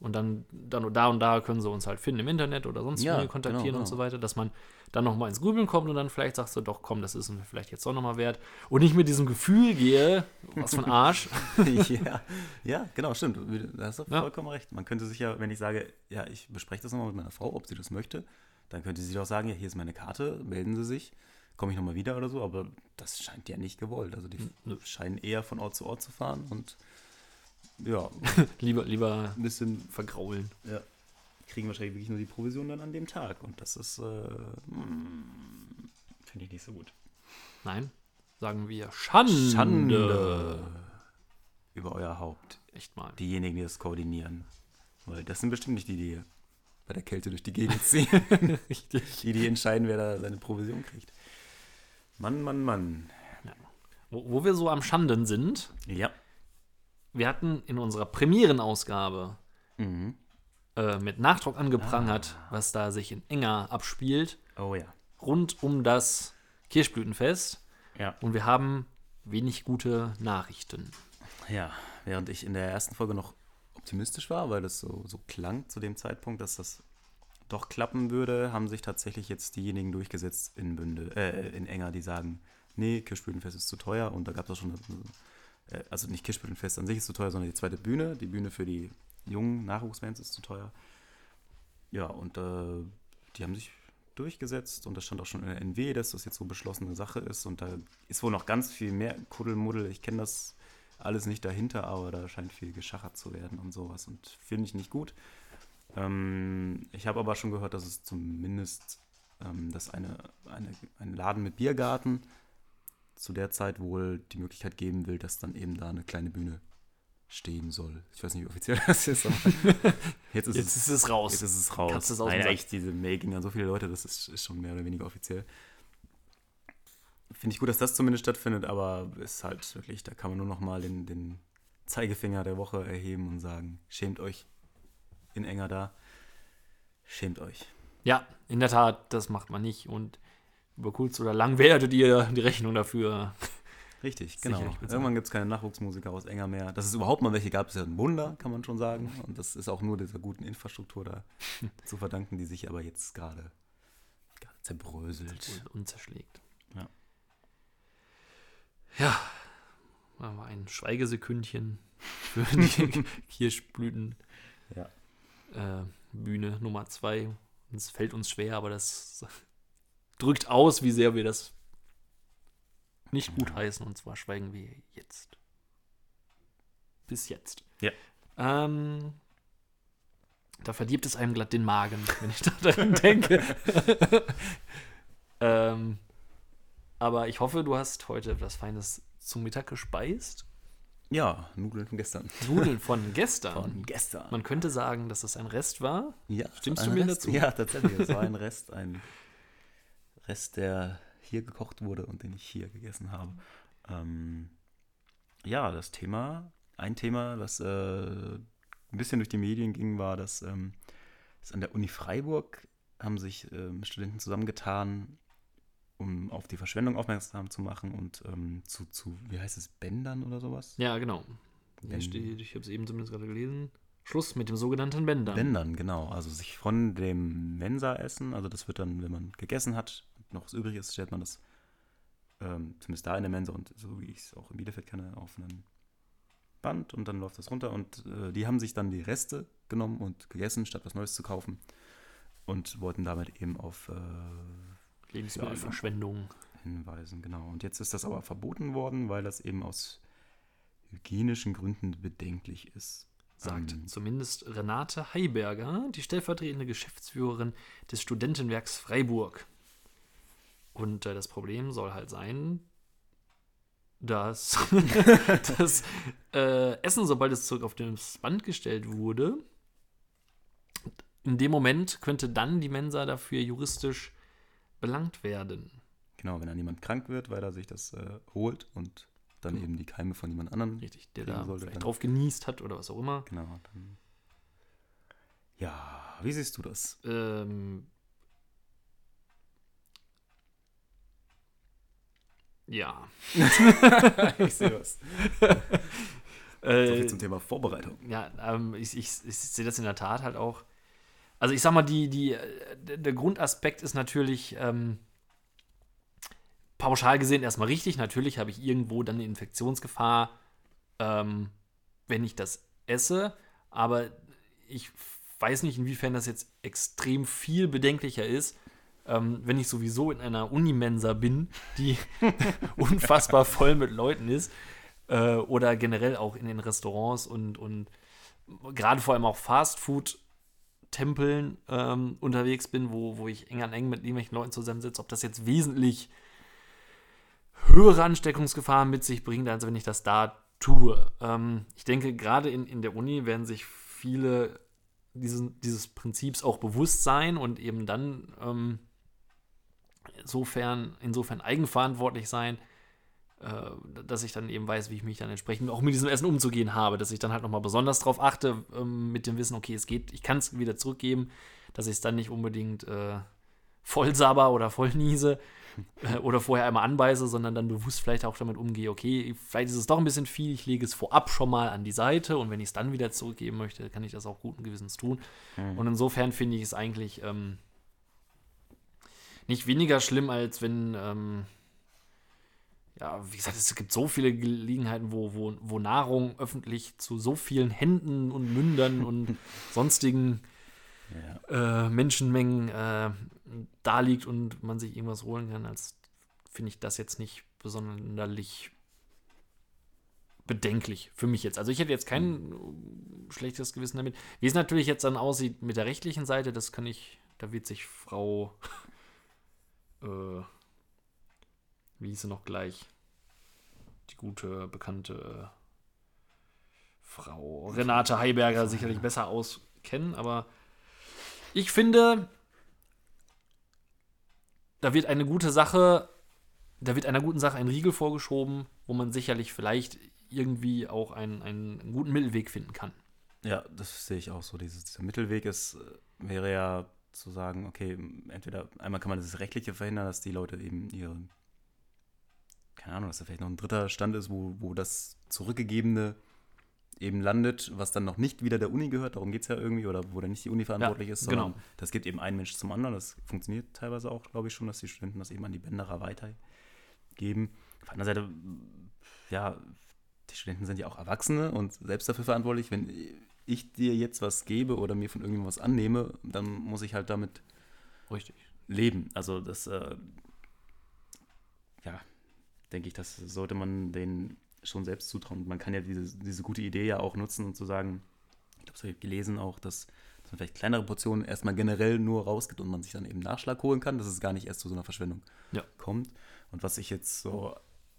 und dann, dann da und da können sie uns halt finden im Internet oder sonst Ja, wie kontaktieren genau, und genau. so weiter, dass man dann nochmal ins Grübeln kommt und dann vielleicht sagst du, doch komm, das ist mir vielleicht jetzt doch nochmal wert und nicht mit diesem Gefühl gehe, was von Arsch. ja, ja, genau, stimmt. Da hast du Ja. vollkommen recht. Man könnte sich ja, wenn ich sage, ja, ich bespreche das nochmal mit meiner Frau, ob sie das möchte, dann könnte sie doch sagen, ja, hier ist meine Karte, melden Sie sich, komme ich nochmal wieder oder so, aber das scheint ja nicht gewollt. Also die Nö. scheinen eher von Ort zu Ort zu fahren und ja, lieber, lieber ein bisschen vergraulen. Ja. Kriegen wahrscheinlich wirklich nur die Provision dann an dem Tag. Und das ist, äh, mm, finde ich nicht so gut. Nein, sagen wir Schande. Schande über euer Haupt. Echt mal. Diejenigen, die das koordinieren. Weil das sind bestimmt nicht die, die bei der Kälte durch die Gegend ziehen. Richtig. die, die entscheiden, wer da seine Provision kriegt. Mann, Mann, Mann. Wo, wo wir so am Schanden sind, Ja. wir hatten in unserer Premierenausgabe Mhm. äh, mit Nachdruck angeprangert, was da sich in Enger abspielt, Oh ja. rund um das Kirschblütenfest. Ja. Und wir haben wenig gute Nachrichten. Ja, während ich in der ersten Folge noch optimistisch war, weil es so, so klang zu dem Zeitpunkt, dass das doch klappen würde, haben sich tatsächlich jetzt diejenigen durchgesetzt in Bünde, äh, in Enger, die sagen, nee, Kirschblütenfest ist zu teuer und da gab es auch schon, äh, also nicht Kirschblütenfest an sich ist zu teuer, sondern die zweite Bühne, die Bühne für die jungen Nachwuchsbands ist zu teuer. Ja, und äh, die haben sich durchgesetzt und das stand auch schon in der NW, dass das jetzt so beschlossene Sache ist und da ist wohl noch ganz viel mehr Kuddelmuddel. Ich kenne das alles nicht dahinter, aber da scheint viel geschachert zu werden und sowas und finde ich nicht gut. Ähm, ich habe aber schon gehört, dass es zumindest ähm, dass eine, eine, ein Laden mit Biergarten zu der Zeit wohl die Möglichkeit geben will, dass dann eben da eine kleine Bühne stehen soll. Ich weiß nicht, wie offiziell das ist, aber jetzt ist, Jetzt es, ist es raus. jetzt ist es raus. Kannst du es dem Nein, eigentlich diese Mail ging an so viele Leute, das ist, ist schon mehr oder weniger offiziell. Finde ich gut, dass das zumindest stattfindet, aber ist halt wirklich, da kann man nur noch mal den, den Zeigefinger der Woche erheben und sagen, schämt euch in enger da. Schämt euch. Ja, in der Tat, das macht man nicht. Und über kurz oder lang werdet ihr die Rechnung dafür. Richtig, genau. Irgendwann gibt es keine Nachwuchsmusiker aus Enger mehr. Dass es überhaupt mal welche gab, ist ja ein Wunder, kann man schon sagen. Und das ist auch nur dieser guten Infrastruktur da zu verdanken, die sich aber jetzt gerade zerbröselt. und zerschlägt. Ja. Ja, mal ein Schweigesekündchen für die Kirschblüten. Ja. Äh, Bühne Nummer zwei. Es fällt uns schwer, aber das drückt aus, wie sehr wir das nicht gut heißen. Und zwar schweigen wir jetzt. Bis jetzt. Ja. Ähm, da verdirbt es einem glatt den Magen, wenn ich daran denke. ähm, aber ich hoffe, du hast heute etwas Feines zum Mittag gespeist. Ja, Nudeln von gestern. Nudeln von gestern. Von gestern. Man könnte sagen, dass es ein Rest war. Ja, Stimmst du mir Rest, dazu? Ja, tatsächlich. Es war ein Rest, ein Rest, der hier gekocht wurde und den ich hier gegessen habe. Ähm, ja, das Thema, ein Thema, was äh, ein bisschen durch die Medien ging, war, dass, ähm, dass an der Uni Freiburg haben sich ähm, Studenten zusammengetan, um auf die Verschwendung aufmerksam zu machen und ähm, zu, zu, wie heißt es, Bändern oder sowas? Ja, genau. Wenn- steht, ich habe es eben zumindest gerade gelesen. Schluss mit dem sogenannten Bändern. Bändern, genau. Also sich von dem Mensa-Essen, also das wird dann, wenn man gegessen hat und noch was übrig ist, stellt man das ähm, zumindest da in der Mensa und so wie ich es auch in Bielefeld kenne, auf einen Band und dann läuft das runter und äh, die haben sich dann die Reste genommen und gegessen, statt was Neues zu kaufen und wollten damit eben auf äh, Lebensmittelverschwendung. hinweisen, genau. Und jetzt ist das aber verboten worden, weil das eben aus hygienischen Gründen bedenklich ist. sagt Ähm, zumindest Renate Heiberger, die stellvertretende Geschäftsführerin des Studentenwerks Freiburg. Und äh, das Problem soll halt sein, dass das äh, Essen, sobald es zurück auf das Band gestellt wurde, in dem Moment könnte dann die Mensa dafür juristisch belangt werden. Genau, wenn dann jemand krank wird, weil er sich das äh, holt und dann eben die Keime von jemand anderem. Richtig, der da sollte, vielleicht dann- drauf genießt hat oder was auch immer. Genau, dann. Ja, wie siehst du das? Ähm, ja. ich sehe das. So Äh, viel zum Thema Vorbereitung. ja, ähm, ich, ich, ich sehe das in der Tat halt auch. Also ich sag mal, die, die, äh, der Grundaspekt ist natürlich ähm, pauschal gesehen erstmal richtig. Natürlich habe ich irgendwo dann eine Infektionsgefahr, ähm, wenn ich das esse. Aber ich weiß nicht, inwiefern das jetzt extrem viel bedenklicher ist, ähm, wenn ich sowieso in einer Unimensa bin, die unfassbar voll mit Leuten ist. Äh, oder generell auch in den Restaurants und, und gerade vor allem auch Fastfood-Tempeln ähm, unterwegs bin, wo, wo ich eng an eng mit irgendwelchen Leuten zusammensitze, ob das jetzt wesentlich höhere Ansteckungsgefahren mit sich bringt, als wenn ich das da tue. Ähm, ich denke, gerade in, in der Uni werden sich viele diesen, dieses Prinzips auch bewusst sein und eben dann ähm, insofern, insofern eigenverantwortlich sein, dass ich dann eben weiß, wie ich mich dann entsprechend auch mit diesem Essen umzugehen habe, dass ich dann halt nochmal besonders darauf achte, ähm, mit dem Wissen, okay, es geht, ich kann es wieder zurückgeben, dass ich es dann nicht unbedingt äh, voll sabber oder voll niese äh, oder vorher einmal anbeiße, sondern dann bewusst vielleicht auch damit umgehe, okay, vielleicht ist es doch ein bisschen viel, ich lege es vorab schon mal an die Seite und wenn ich es dann wieder zurückgeben möchte, kann ich das auch guten Gewissens tun. Und insofern finde ich es eigentlich ähm, nicht weniger schlimm, als wenn, ähm, ja, wie gesagt, es gibt so viele Gelegenheiten, wo, wo, wo Nahrung öffentlich zu so vielen Händen und Mündern und sonstigen Ja. äh, Menschenmengen äh, da liegt und man sich irgendwas holen kann, als finde ich das jetzt nicht besonderlich bedenklich für mich jetzt. Also ich hätte jetzt kein äh, schlechtes Gewissen damit. Wie es natürlich jetzt dann aussieht mit der rechtlichen Seite, das kann ich, da wird sich Frau, äh, wie hieß sie noch gleich, gute, bekannte Frau Renate Heiberger sicherlich besser auskennen, aber ich finde, da wird eine gute Sache, da wird einer guten Sache ein Riegel vorgeschoben, wo man sicherlich vielleicht irgendwie auch einen, einen guten Mittelweg finden kann. Ja, das sehe ich auch so. Dieses, dieser Mittelweg ist, äh, wäre ja zu sagen, okay, entweder einmal kann man das Rechtliche verhindern, dass die Leute eben ihre, keine Ahnung, dass da vielleicht noch ein dritter Stand ist, wo, wo das Zurückgegebene eben landet, was dann noch nicht wieder der Uni gehört, darum geht es ja irgendwie, oder wo dann nicht die Uni verantwortlich ist, sondern genau. das gibt eben einen Mensch zum anderen. Das funktioniert teilweise auch, glaube ich, schon, dass die Studenten das eben an die Bänderer weitergeben. Auf der anderen Seite, ja, die Studenten sind ja auch Erwachsene und selbst dafür verantwortlich, wenn ich dir jetzt was gebe oder mir von irgendjemandem was annehme, dann muss ich halt damit Richtig. leben. Also das, äh, ja, denke ich, das sollte man denen schon selbst zutrauen. Man kann ja diese, diese gute Idee ja auch nutzen und zu sagen, ich glaube, das habe ich gelesen auch, dass, dass man vielleicht kleinere Portionen erstmal generell nur rausgibt und man sich dann eben Nachschlag holen kann, dass es gar nicht erst zu so einer Verschwendung Ja. kommt. Und was ich jetzt so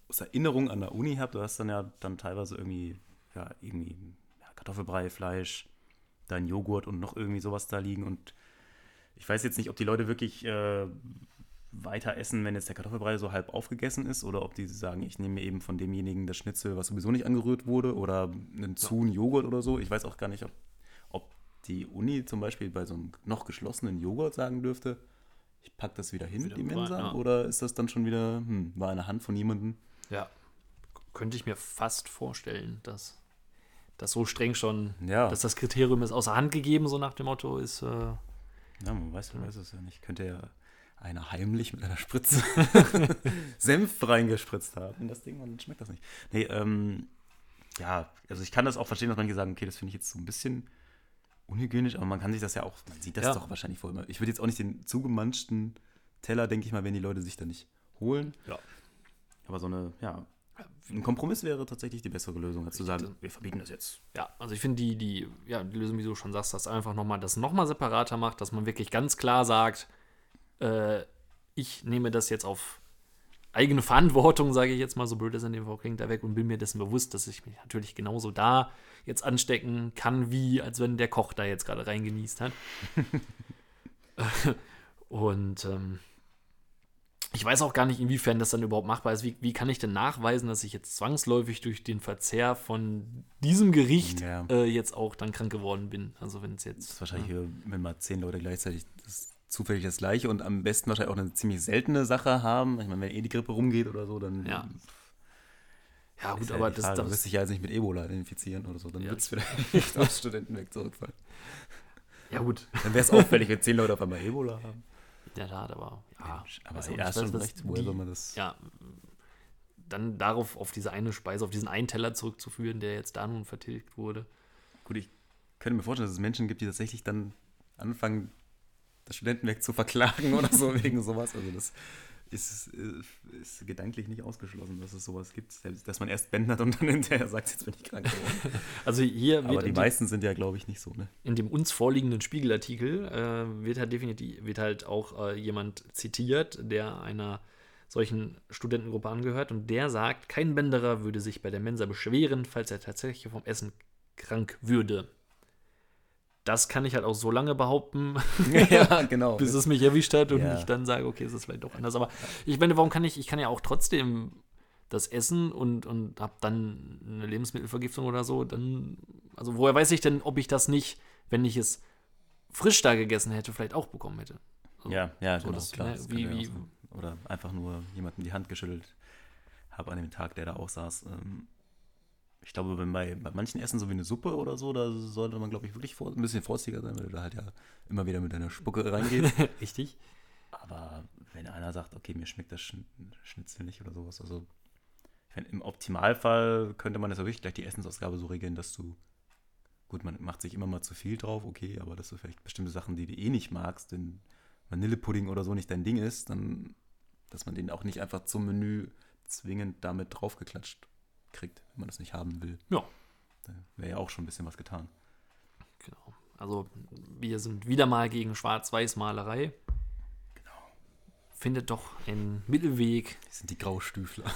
aus Erinnerung an der Uni habe, du hast dann ja dann teilweise irgendwie, ja, irgendwie ja, Kartoffelbrei, Fleisch, dein Joghurt und noch irgendwie sowas da liegen und ich weiß jetzt nicht, ob die Leute wirklich äh, weiter essen, wenn jetzt der Kartoffelbrei so halb aufgegessen ist, oder ob die sagen, ich nehme mir eben von demjenigen das Schnitzel, was sowieso nicht angerührt wurde, oder einen Zun Joghurt oder so. Ich weiß auch gar nicht, ob, ob die Uni zum Beispiel bei so einem noch geschlossenen Joghurt sagen dürfte, ich packe das wieder hin, Wieder die Mensa, ja. oder ist das dann schon wieder, hm, war eine Hand von jemandem? Ja. Könnte ich mir fast vorstellen, dass das so streng schon, Ja. dass das Kriterium ist außer Hand gegeben, so nach dem Motto ist. Äh, Ja, man weiß, man weiß es ja nicht. Könnte ja einer heimlich mit einer Spritze Senf reingespritzt haben in das Ding und dann schmeckt das nicht. Nee, ähm, ja, also ich kann das auch verstehen, dass manche sagen, okay, das finde ich jetzt so ein bisschen unhygienisch, aber man kann sich das ja auch, man sieht das Ja. doch wahrscheinlich vorher immer. Ich würde jetzt auch nicht den zugemanschten Teller, denke ich mal, wenn die Leute sich da nicht holen. ja. Aber so eine, ja, ein Kompromiss wäre tatsächlich die bessere Lösung, als zu sagen, wir verbieten das jetzt. Ja, also ich finde die, die, ja, die Lösung, wie du schon sagst, das einfach nochmal, das nochmal separater macht, dass man wirklich ganz klar sagt, äh, ich nehme das jetzt auf eigene Verantwortung, sage ich jetzt mal, so blöd es in dem Fall klingt, da weg und bin mir dessen bewusst, dass ich mich natürlich genauso da jetzt anstecken kann, wie als wenn der Koch da jetzt gerade reingenießt hat. und ähm, ich weiß auch gar nicht, inwiefern das dann überhaupt machbar ist. Wie, wie kann ich denn nachweisen, dass ich jetzt zwangsläufig durch den Verzehr von diesem Gericht Ja. äh, jetzt auch dann krank geworden bin? Also wenn es Das jetzt. ist wahrscheinlich, äh, wenn mal zehn Leute gleichzeitig das zufällig das gleiche und am besten wahrscheinlich auch eine ziemlich seltene Sache haben. Ich meine, wenn eh die Grippe rumgeht oder so, dann Ja. Ja, ist gut, ja aber das, das wirst dich ja jetzt nicht mit Ebola infizieren oder so. Dann Ja. wird es vielleicht aus Studenten weg zurückfallen. Ja, gut. Dann wäre es auffällig, wenn zehn Leute auf einmal Ebola haben. In der Tat, aber ja. Aber weiß auch ja, nicht, schon recht. die- soll man das? Ja, dann darauf, auf diese eine Speise, auf diesen einen Teller zurückzuführen, der jetzt da nun vertilgt wurde. Gut, ich könnte mir vorstellen, dass es Menschen gibt, die tatsächlich dann anfangen, das Studentenwerk zu verklagen oder so wegen sowas. Also das ist, ist gedanklich nicht ausgeschlossen, dass es sowas gibt. Dass man erst bändert und dann hinterher sagt, jetzt bin ich krank geworden. Also hier Aber die dem, meisten sind ja, glaube ich, nicht so, ne? in dem uns vorliegenden Spiegelartikel äh, wird halt definitiv wird halt auch äh, jemand zitiert, der einer solchen Studentengruppe angehört und der sagt, kein Bänderer würde sich bei der Mensa beschweren, falls er tatsächlich vom Essen krank würde. Das kann ich halt auch so lange behaupten, ja, genau. bis es mich erwischt hat und Ja. ich dann sage, okay, es ist vielleicht doch anders. Aber ich meine, warum kann ich, ich kann ja auch trotzdem das essen und, und habe dann eine Lebensmittelvergiftung oder so, dann, also woher weiß ich denn, ob ich das nicht, wenn ich es frisch da gegessen hätte, vielleicht auch bekommen hätte? So. ja, ja, so genau, das, klar. ne, das wie- wie-. Oder einfach nur jemandem die Hand geschüttelt habe an dem Tag, der da auch saß. Ähm, Ich glaube, wenn bei, bei manchen Essen so wie eine Suppe oder so, da sollte man, glaube ich, wirklich vor, ein bisschen vorsichtiger sein, weil du da halt ja immer wieder mit deiner Spucke reingehst. Richtig? Aber wenn einer sagt, okay, mir schmeckt das Schn Schnitzel nicht oder sowas, also ich meine, im Optimalfall könnte man das ja wirklich gleich die Essensausgabe so regeln, dass du, gut, man macht sich immer mal zu viel drauf, okay, aber dass du vielleicht bestimmte Sachen, die du eh nicht magst, wenn Vanillepudding oder so nicht dein Ding ist, dann, dass man den auch nicht einfach zum Menü zwingend damit draufgeklatscht kriegt, wenn man das nicht haben will. Ja. Da wäre ja auch schon ein bisschen was getan. Genau. Also wir sind wieder mal gegen Schwarz-Weiß-Malerei. Genau. Findet doch einen Mittelweg. Das sind die Graustüfler.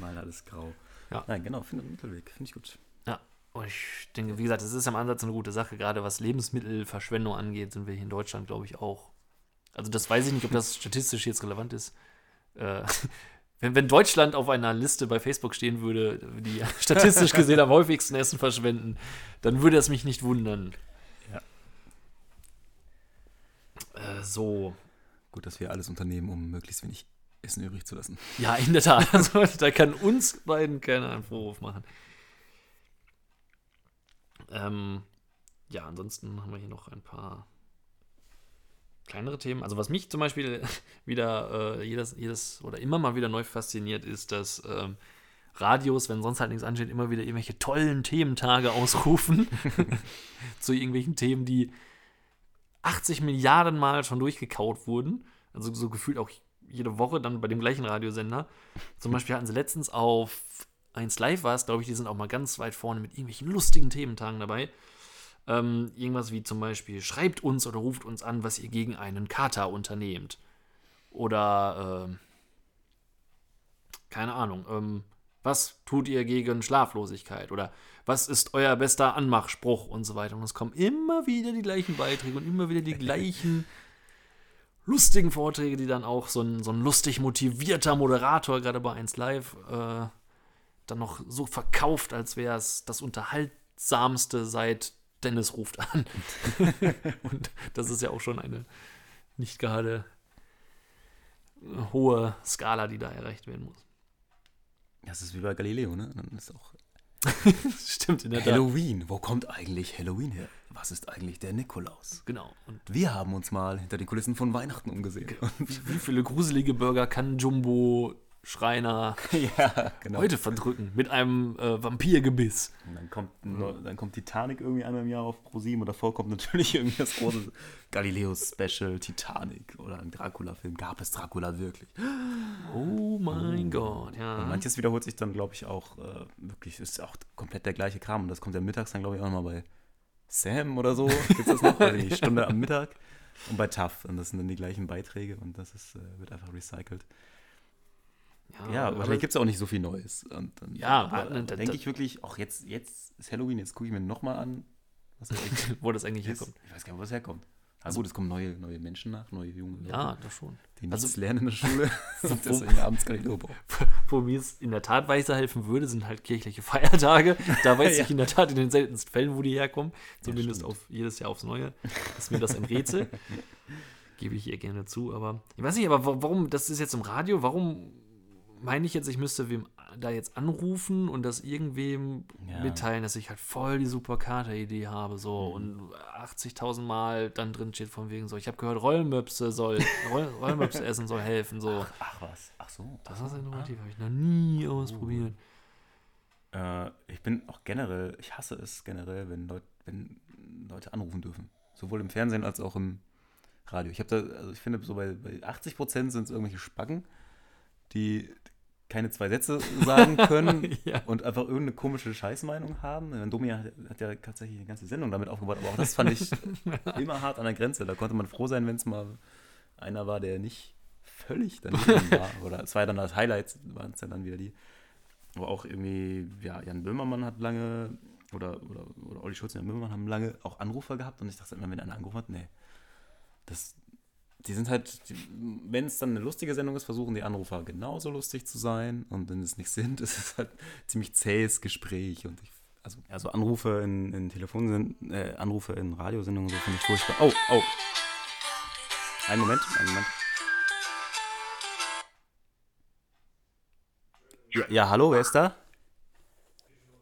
Malen alles grau. Ja. Nein, genau, finde einen Mittelweg. Finde ich gut. Ja, und ich denke, wie gesagt, es ist am Ansatz eine gute Sache. Gerade was Lebensmittelverschwendung angeht, sind wir hier in Deutschland, glaube ich, auch. Also das weiß ich nicht, ob das statistisch jetzt relevant ist. Äh, wenn, wenn Deutschland auf einer Liste bei Facebook stehen würde, die statistisch gesehen am häufigsten Essen verschwenden, dann würde es mich nicht wundern. Ja. Äh, so. Gut, dass wir alles unternehmen, um möglichst wenig Essen übrig zu lassen. Ja, in der Tat. Also, da kann uns beiden keiner einen Vorwurf machen. Ähm, ja, ansonsten haben wir hier noch ein paar kleinere Themen. Also was mich zum Beispiel wieder äh, jedes, jedes oder immer mal wieder neu fasziniert, ist, dass ähm, Radios, wenn sonst halt nichts ansteht, immer wieder irgendwelche tollen Thementage ausrufen. zu irgendwelchen Themen, die 80 Milliarden Mal schon durchgekaut wurden. Also so gefühlt auch jede Woche dann bei dem gleichen Radiosender. Zum Beispiel hatten sie letztens auf 1 Live war es, glaube ich, die sind auch mal ganz weit vorne mit irgendwelchen lustigen Thementagen dabei. Ähm, irgendwas wie zum Beispiel, schreibt uns oder ruft uns an, was ihr gegen einen Kater unternehmt. Oder, ähm, keine Ahnung, ähm, was tut ihr gegen Schlaflosigkeit? Oder was ist euer bester Anmachspruch und so weiter. Und es kommen immer wieder die gleichen Beiträge und immer wieder die gleichen lustigen Vorträge, die dann auch so ein, so ein lustig motivierter Moderator, gerade bei 1 Live, äh, dann noch so verkauft, als wäre es das Unterhaltsamste seit Dennis ruft an. und das ist ja auch schon eine nicht gerade hohe Skala, die da erreicht werden muss. Das ist wie bei Galileo, ne? Dann ist auch Stimmt, in der Tat. Halloween. Wo kommt eigentlich Halloween her? Was ist eigentlich der Nikolaus? Genau. Und Wir haben uns mal hinter den Kulissen von Weihnachten umgesehen. wie viele gruselige Burger kann Jumbo Schreiner ja, genau. heute verdrücken? Mit einem äh, Vampirgebiss. Und dann kommt, dann kommt Titanic irgendwie einmal im Jahr auf ProSieben und davor kommt natürlich irgendwie das große Galileo-Special Titanic oder ein Dracula-Film. Gab es Dracula wirklich? Oh mein Gott, Und ja. manches wiederholt sich dann, glaube ich, auch äh, wirklich, ist auch komplett der gleiche Kram. Und das kommt ja mittags dann, glaube ich, auch nochmal bei Sam oder so. Gibt das noch? Weiß ich nicht, Stunde am Mittag. Und bei TAF. Und das sind dann die gleichen Beiträge und das ist, äh, wird einfach recycelt. Ja, aber wahrscheinlich gibt es auch nicht so viel Neues. Und dann, Ja, aber, ne, da- denke da- ich wirklich, auch jetzt, jetzt ist Halloween, jetzt gucke ich mir nochmal an, was eigentlich wo das eigentlich ist. herkommt. Ich weiß gar nicht, wo das herkommt. Aber gut, es kommen neue, neue Menschen nach, neue junge Leute, Ja, das schon. die also- nichts lernen in der Schule deswegen abends Galileo brauchen. Wo mir es in der Tat weiterhelfen würde, sind halt kirchliche Feiertage. Da weiß Ja. ich in der Tat in den seltensten Fällen, wo die herkommen. Zumindest stimmt. auf jedes Jahr aufs Neue. Ist mir das ein Rätsel. Gebe ich ihr gerne zu, aber ich weiß nicht, aber wa- warum, das ist jetzt im Radio, warum meine ich jetzt, ich müsste wem da jetzt anrufen und das irgendwem Ja. mitteilen, dass ich halt voll die super Kater-Idee habe, so und 80.000 Mal dann drin steht von wegen so, ich habe gehört, Rollmöpse soll, Roll, Rollmöpse essen soll helfen, so. Ach was, ach so. Das ist innovativ, habe ich noch nie ausprobiert. Äh, ich bin auch generell, ich hasse es generell, wenn, Leut, wenn Leute anrufen dürfen. Sowohl im Fernsehen als auch im Radio. Ich habe da, also ich finde, so bei, bei 80 Prozent sind es irgendwelche Spacken, die keine zwei Sätze sagen können Ja. und einfach irgendeine komische Scheißmeinung haben. Domi hat, hat ja tatsächlich eine ganze Sendung damit aufgebaut, aber auch das fand ich immer hart an der Grenze. Da konnte man froh sein, wenn es mal einer war, der nicht völlig daneben war. Oder es war ja dann als Highlights, waren es ja dann wieder die. Aber auch irgendwie, ja, Jan Böhmermann hat lange, oder, oder, oder Olli Schulz und Jan Böhmermann haben lange auch Anrufer gehabt und ich dachte immer, wenn einer angerufen hat, nee. Das, die sind halt, wenn es dann eine lustige Sendung ist, versuchen die Anrufer genauso lustig zu sein und wenn es nicht sind, ist es halt ziemlich zähes Gespräch und ich, also, also Anrufe in, in Telefonsendungen, äh, Anrufe in Radiosendungen so finde ich furchtbar. Oh, oh. Einen Moment, einen Moment. Ja, ja, hallo, wer ist da?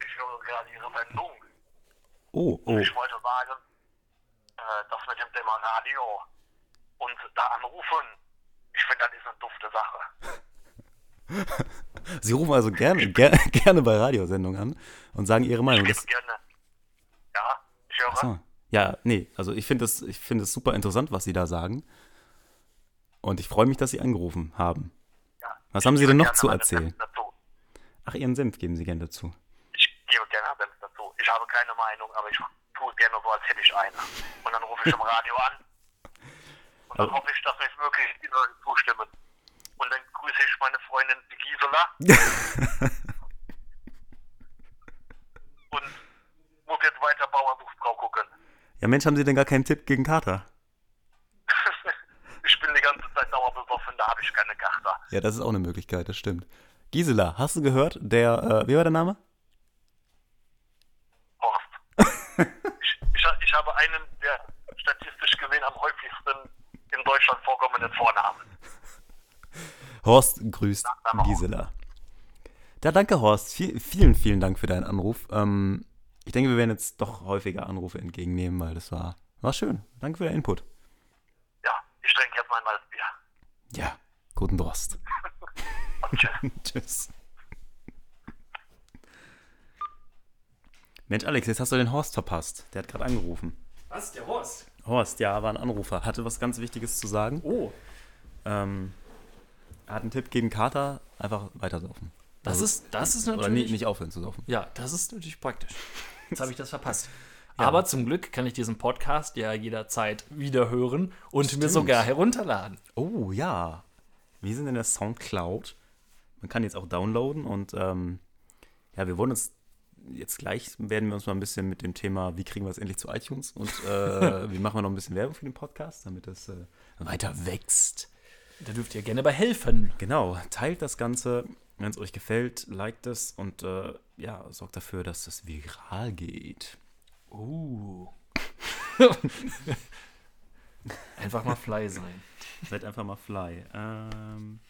Ich höre gerade Ihre Sendung. Oh, oh. Ich wollte sagen, äh, das mit dem Thema Radio und da anrufen, ich finde, das ist eine dufte Sache. Sie rufen also gerne, ger gerne bei Radiosendungen an und sagen Ihre Meinung. Ich gerne. Ja, ich höre. so. Ja, nee, also ich finde es es super interessant, was Sie da sagen. Und ich freue mich, dass Sie angerufen haben. Ja, Was haben Sie denn noch zu erzählen? Ach, Ihren Senf geben Sie gerne dazu. Ich gebe gerne Senf dazu. Ich habe keine Meinung, aber ich tue es gerne so, als hätte ich eine. Und dann rufe ich im Radio an. Und dann hoffe ich, dass mich wirklich die Leute zustimmen. Und dann grüße ich meine Freundin Gisela. und muss jetzt weiter Bauersuchsfrau gucken. Ja, Mensch, haben Sie denn gar keinen Tipp gegen Kater? ich bin die ganze Zeit dauerbesoffen, da habe ich keine Gachter. Ja, das ist auch eine Möglichkeit, das stimmt. Gisela, hast du gehört, der, äh, wie war der Name? Horst. ich, ich, ich habe einen der statistisch gesehen am häufigsten in Deutschland vorkommenden Vornamen. Horst grüßt Gisela. Ja, danke, Horst. Vi- vielen, vielen Dank für deinen Anruf. Ähm, ich denke, wir werden jetzt doch häufiger Anrufe entgegennehmen, weil das war, war schön. Danke für den Input. Ja, ich trinke jetzt mein Malzbier. Ja, guten Durst. Tschüss. Mensch, Alex, jetzt hast du den Horst verpasst. Der hat gerade angerufen. Was? Der Horst? Horst, ja, war ein Anrufer. Hatte was ganz Wichtiges zu sagen. Oh, Ähm, er hat einen Tipp gegen Kater, einfach weitersaufen. das ist, das ist Oder natürlich. nicht, nicht aufhören zu saufen. Ja, das ist natürlich praktisch. Jetzt habe ich das verpasst. Aber zum Glück kann ich diesen Podcast ja jederzeit wieder hören und mir Stimmt. sogar herunterladen. Oh ja. Wir sind in der Soundcloud. Man kann jetzt auch downloaden und ähm, ja, wir wollen uns jetzt gleich werden wir uns mal ein bisschen mit dem Thema, wie kriegen wir es endlich zu iTunes und äh, wie machen wir noch ein bisschen Werbung für den Podcast, damit das äh, weiter wächst. Da dürft ihr gerne bei helfen. Genau, teilt das Ganze, wenn es euch gefällt, liked es und äh, ja, sorgt dafür, dass es viral geht. Uh. Einfach mal fly sein. Seid einfach mal fly. Ähm,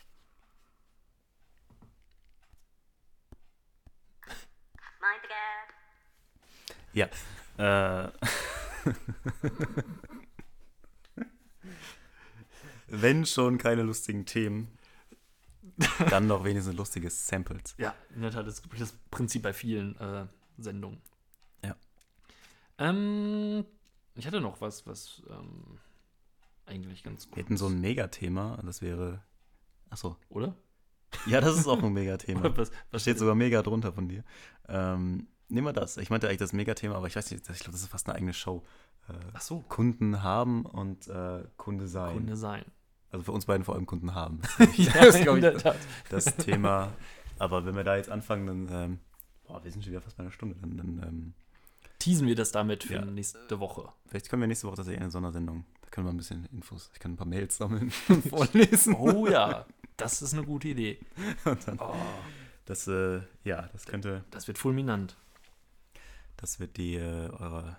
Mind the gap. Ja. Äh, Wenn schon keine lustigen Themen, dann doch wenigstens lustige Samples. Ja, in der Tat, das ist das Prinzip bei vielen äh, Sendungen. Ja. Ähm, ich hatte noch was, was ähm, eigentlich ganz gut Wir hätten so ein Megathema, das wäre. Achso. oder? Ja, das ist auch ein Megathema. was, Da was steht sogar mega drunter von dir. Ähm, nehmen wir das. Ich meinte eigentlich das Megathema, aber ich weiß nicht, ich glaube, das ist fast eine eigene Show. Äh, Ach so, Kunden haben und äh, Kunde sein. Kunde sein. Also für uns beiden vor allem Kunden haben. Ja, das ist, glaub in ich, das Thema. Aber wenn wir da jetzt anfangen, dann, ähm, boah, wir sind schon wieder fast bei einer Stunde. Dann, dann ähm, Teasen wir das damit für Ja. nächste Woche. vielleicht können wir nächste Woche tatsächlich eine Sondersendung. Da können wir ein bisschen Infos. Ich kann ein paar Mails sammeln und vorlesen. Oh ja, das ist eine gute Idee. Und dann, Oh, das, äh, ja, das könnte, das wird fulminant. Das wird die äh, eure,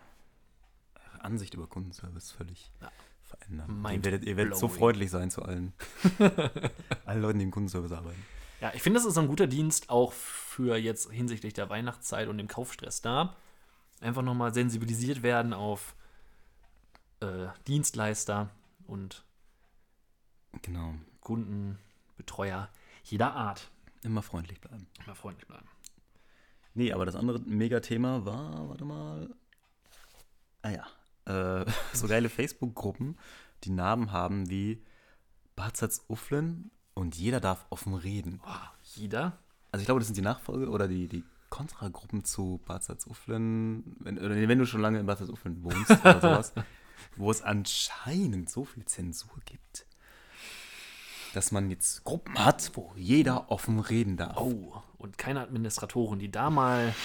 Ansicht über Kundenservice völlig Ja. verändern. Ihr werdet, ihr werdet so freundlich sein zu allen. allen Leuten, die im Kundenservice arbeiten. Ja, ich finde, das ist ein guter Dienst auch für jetzt hinsichtlich der Weihnachtszeit und dem Kaufstress da. Einfach nochmal sensibilisiert werden auf äh, Dienstleister und Genau. Kunden, Betreuer jeder Art. Immer freundlich bleiben. Immer freundlich bleiben. Nee, aber das andere Megathema war, warte mal. Ah ja. Äh, so geile Facebook-Gruppen, die Namen haben wie Barzatz Ufflen und jeder darf offen reden. Boah, jeder? Also ich glaube, das sind die Nachfolge oder die, die Kontragruppen zu Barzatz Ufflen, wenn, oder wenn du schon lange in Barzatz Ufflen wohnst oder sowas, wo es anscheinend so viel Zensur gibt, dass man jetzt Gruppen hat, wo jeder offen reden darf. Oh, und keine Administratoren, die da mal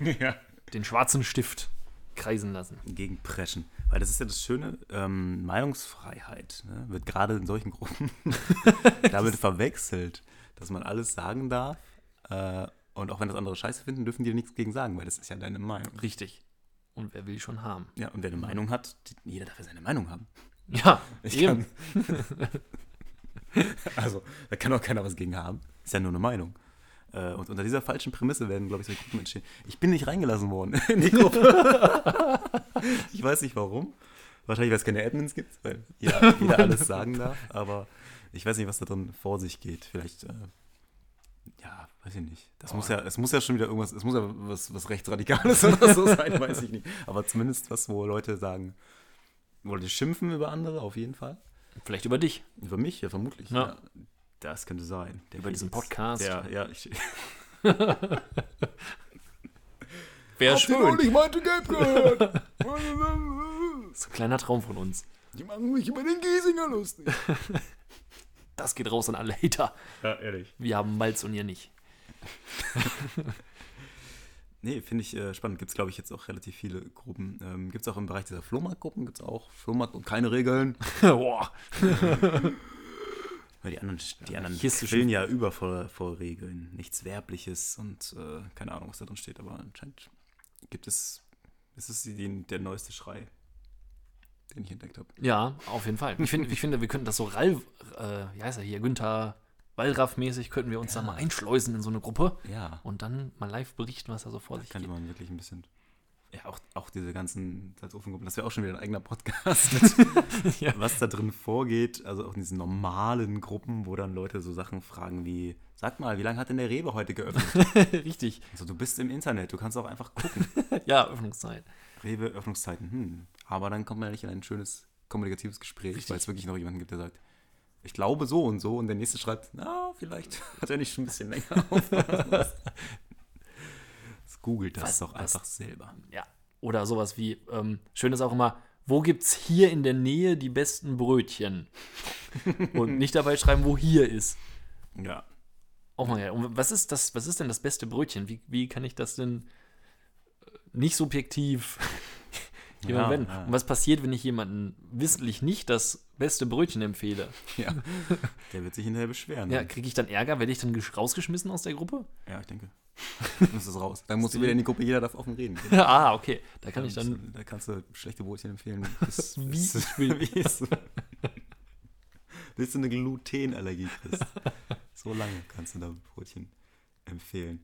ja. den schwarzen Stift kreisen lassen. gegenpreschen. Weil das ist ja das Schöne, ähm, Meinungsfreiheit ne, wird gerade in solchen Gruppen damit verwechselt, dass man alles sagen darf. Äh, und auch wenn das andere Scheiße finden, dürfen die nichts gegen sagen, weil das ist ja deine Meinung. Richtig. Und wer will schon haben? Ja, und wer eine Meinung hat, jeder darf ja seine Meinung haben. Ja, Ich eben. Also, da kann auch keiner was gegen haben. Ist ja nur eine Meinung. Äh, und unter dieser falschen Prämisse werden, glaube ich, solche Gruppen entstehen. Ich bin nicht reingelassen worden in die Gruppe. ich weiß nicht warum. Wahrscheinlich, weil es keine Admins gibt, weil jeder, jeder alles sagen darf. Aber ich weiß nicht, was da drin vor sich geht. Vielleicht, äh, ja, weiß ich nicht. Das muss ja, es muss ja schon wieder irgendwas, es muss ja was, was Rechtsradikales oder so sein, weiß ich nicht. Aber zumindest was, wo Leute sagen, wo Leute schimpfen über andere, auf jeden Fall. Vielleicht über dich. Über mich, ja, vermutlich. Ja. Ja. Das könnte sein. Der Über diesen. Podcast. Ja, ja. Ich, Wäre schön. nicht meinte Gelb gehört? So ein kleiner Traum von uns. Die machen mich über den Giesinger lustig. Das geht raus an alle Hater. Ja, ehrlich. Wir haben Malz und ihr nicht. Nee, finde ich äh, spannend. Gibt es, glaube ich, jetzt auch relativ viele Gruppen. Ähm, gibt es auch im Bereich dieser Flohmarktgruppen, gibt es auch Flohmarkt und keine Regeln. Boah. Weil die anderen, die anderen Anarchistische- quillen ja über vor, vor Regeln. Nichts Werbliches und äh, keine Ahnung, was da drin steht. Aber anscheinend gibt es, ist es die, der neueste Schrei, den ich entdeckt habe. Ja, auf jeden Fall. Ich, find, ich finde, wir könnten das so Ralf, äh, wie heißt er hier, Günther Wallraff-mäßig, könnten wir uns da mal einschleusen in so eine Gruppe Ja, und dann mal live berichten, was da so vor sich könnte geht. man wirklich ein bisschen Ja, auch, auch diese ganzen Salzofengruppen, das wäre auch schon wieder ein eigener Podcast, mit, Ja. was da drin vorgeht. Also auch in diesen normalen Gruppen, wo dann Leute so Sachen fragen wie, sag mal, wie lange hat denn der Rewe heute geöffnet? Richtig. also du bist im Internet, du kannst auch einfach gucken. Ja, Öffnungszeit. Rewe, Öffnungszeiten, hm. Aber dann kommt man ja nicht in ein schönes kommunikatives Gespräch, weil es wirklich noch jemanden gibt, der sagt, ich glaube so und so und der nächste schreibt, na, vielleicht hat er nicht schon ein bisschen länger auf. Das googelt das Was- doch was- einfach selber. Ja. Oder sowas wie, ähm, schön ist auch immer, wo gibt's hier in der Nähe die besten Brötchen? Und nicht dabei schreiben, wo hier ist. Ja. Auch mal, ja. Und was ist das, was ist denn das beste Brötchen? Wie, wie kann ich das denn äh, nicht subjektiv jemandem Ja, ja. Und was passiert, wenn ich jemanden wissentlich nicht das beste Brötchen empfehle? ja. Der wird sich hinterher beschweren. Ja, kriege ich dann Ärger? Werde ich dann gesch- rausgeschmissen aus der Gruppe? Ja, ich denke. Dann ist es raus. Dann musst du wieder in die Gruppe, jeder darf offen reden. ah, okay. Da kann ich dann. Da kannst du schlechte Brötchen empfehlen. Bis, Wie ich wie es- bis du eine Glutenallergie kriegst. So lange kannst du da Brötchen empfehlen.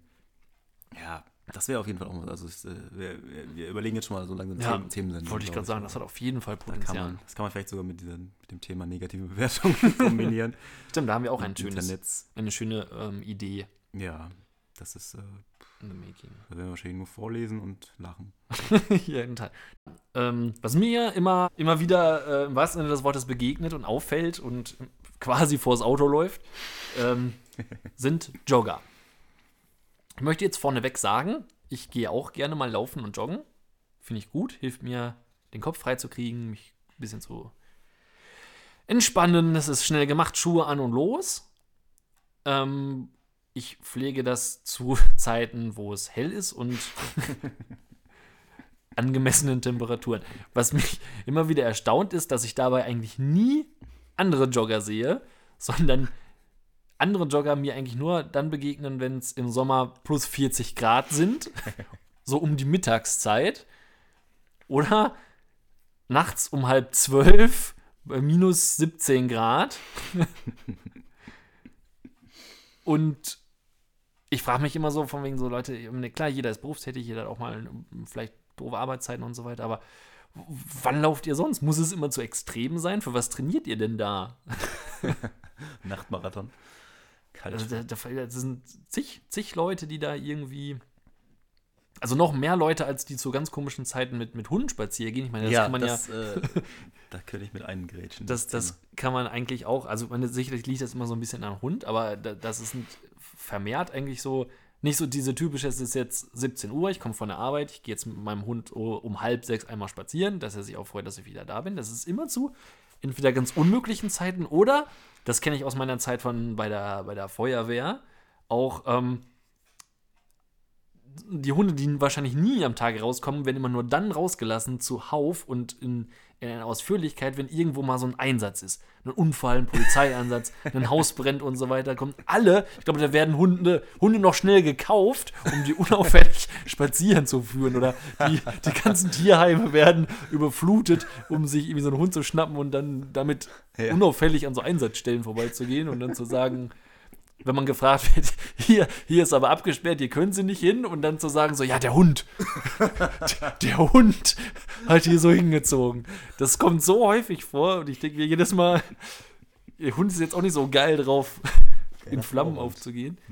Ja, das wäre auf jeden Fall auch was. Also es, äh, wir, wir- überlegen jetzt schon mal so lange Ja, Themen, Themen Wollte ich gerade sagen, das hat auf jeden Fall da kann Potenzial. man, Das kann man vielleicht sogar mit, diesen, mit dem Thema negative Bewertung kombinieren. Stimmt, da haben wir auch ein schönes, Internet. eine schöne ähm, Idee Ja, das ist, äh, in the making. da werden wir wahrscheinlich nur vorlesen und lachen. In Teil. Ähm, was mir immer, immer wieder äh, im wahrsten Sinne des Wortes begegnet und auffällt und quasi vors Auto läuft, ähm, sind Jogger. Ich möchte jetzt vorneweg sagen, ich gehe auch gerne mal laufen und joggen. Finde ich gut, hilft mir, den Kopf frei zu kriegen, mich ein bisschen zu entspannen. Es ist schnell gemacht, Schuhe an und los. Ähm, ich pflege das zu Zeiten, wo es hell ist und angemessenen Temperaturen. Was mich immer wieder erstaunt ist, dass ich dabei eigentlich nie andere Jogger sehe, sondern andere Jogger mir eigentlich nur dann begegnen, wenn es im Sommer plus 40 Grad sind, so um die Mittagszeit. Oder nachts um halb zwölf bei minus 17 Grad. Und ich frage mich immer so, von wegen so Leute, meine, klar, jeder ist berufstätig, jeder hat auch mal ähm, vielleicht doofe Arbeitszeiten und so weiter, aber wann lauft ihr sonst? Muss es immer zu extrem sein? Für was trainiert ihr denn da? Nachtmarathon. Kalt. Also da, da, das sind zig, zig Leute, die da irgendwie. Also noch mehr Leute, als die zu ganz komischen Zeiten mit, mit Hunden spazieren gehen. Ich meine, das kann man ja. das, äh, da könnte ich mit eingrätschen. Das, das kann man eigentlich auch, also meine, sicherlich liegt das immer so ein bisschen am Hund, aber da, das ist ein, vermehrt eigentlich so, nicht so diese typische, es ist jetzt 17 Uhr, ich komme von der Arbeit, ich gehe jetzt mit meinem Hund um, um halb sechs einmal spazieren, dass er sich auch freut, dass ich wieder da bin. Das ist immer zu entweder ganz unmöglichen Zeiten oder, das kenne ich aus meiner Zeit von bei der, bei der Feuerwehr, auch ähm, die Hunde, die wahrscheinlich nie am Tag rauskommen, werden immer nur dann rausgelassen zuhauf und in, in einer Ausführlichkeit, wenn irgendwo mal so ein Einsatz ist. Ein Unfall, ein Polizeieinsatz, ein Haus brennt und so weiter. Kommen alle, ich glaube, da werden Hunde, Hunde noch schnell gekauft, um die unauffällig spazieren zu führen. Oder die, die ganzen Tierheime werden überflutet, um sich irgendwie so einen Hund zu schnappen und dann damit Ja. unauffällig an so Einsatzstellen vorbeizugehen und dann zu sagen, wenn man gefragt wird, hier, hier ist aber abgesperrt, hier können sie nicht hin und dann zu sagen so, ja, der Hund, der, der Hund hat hier so hingezogen. Das kommt so häufig vor und ich denke mir jedes Mal, der Hund ist jetzt auch nicht so geil drauf, in Flammen aufzugehen.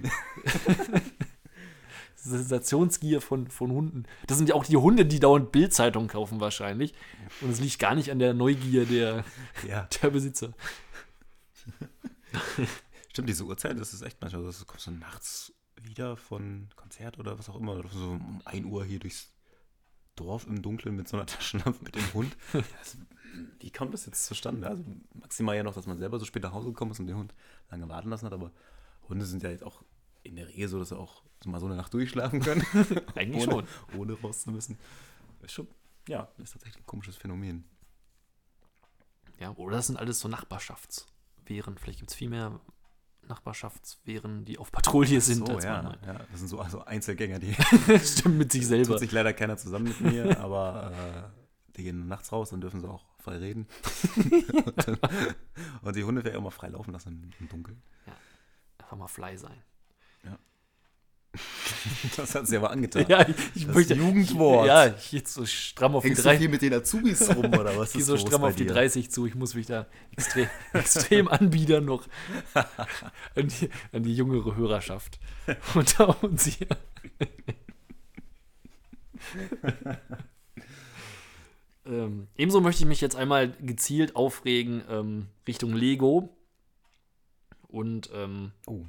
Sensationsgier von, von Hunden. Das sind ja auch die Hunde, die dauernd Bildzeitungen kaufen wahrscheinlich. Und es liegt gar nicht an der Neugier der, Ja, der Besitzer. Stimmt, diese Uhrzeit, das ist echt manchmal, das kommt so nachts wieder von Konzert oder was auch immer, oder so um 1 Uhr hier durchs Dorf im Dunkeln mit so einer Taschenlampe mit dem Hund. Das, wie kommt das jetzt zustande? Also maximal ja noch, dass man selber so spät nach Hause gekommen ist und den Hund lange warten lassen hat, aber Hunde sind ja jetzt auch in der Regel so, dass sie auch so mal so eine Nacht durchschlafen können. Eigentlich ohne, schon. Ohne raus zu müssen. Ist schon, ja, ist tatsächlich ein komisches Phänomen. Ja, oder das sind alles so Nachbarschaftswehren. Vielleicht gibt es viel mehr Nachbarschaftswehren, die auf Patrouille sind. so, als ja, ja. Das sind so also Einzelgänger, die. Stimmt mit sich selber. tut sich leider keiner zusammen mit mir, aber äh, die gehen nachts raus, dann dürfen sie auch frei reden. und, dann, und die Hunde werden mal frei laufen lassen im, im Dunkeln. Einfach mal fly sein. Das hat sie aber angetan. Ja, ich, ich Das möchte. Jugendwort. Ja, ich gehe jetzt so stramm auf die Hängst du 30. viel mit den Azubis rum oder was Ich gehe ist so stramm auf die dir? 30 zu. Ich muss mich da extrem, extrem anbiedern noch an die, an die jüngere Hörerschaft unter uns hier. ähm, ebenso möchte ich mich jetzt einmal gezielt aufregen ähm, Richtung Lego und ähm, Oh.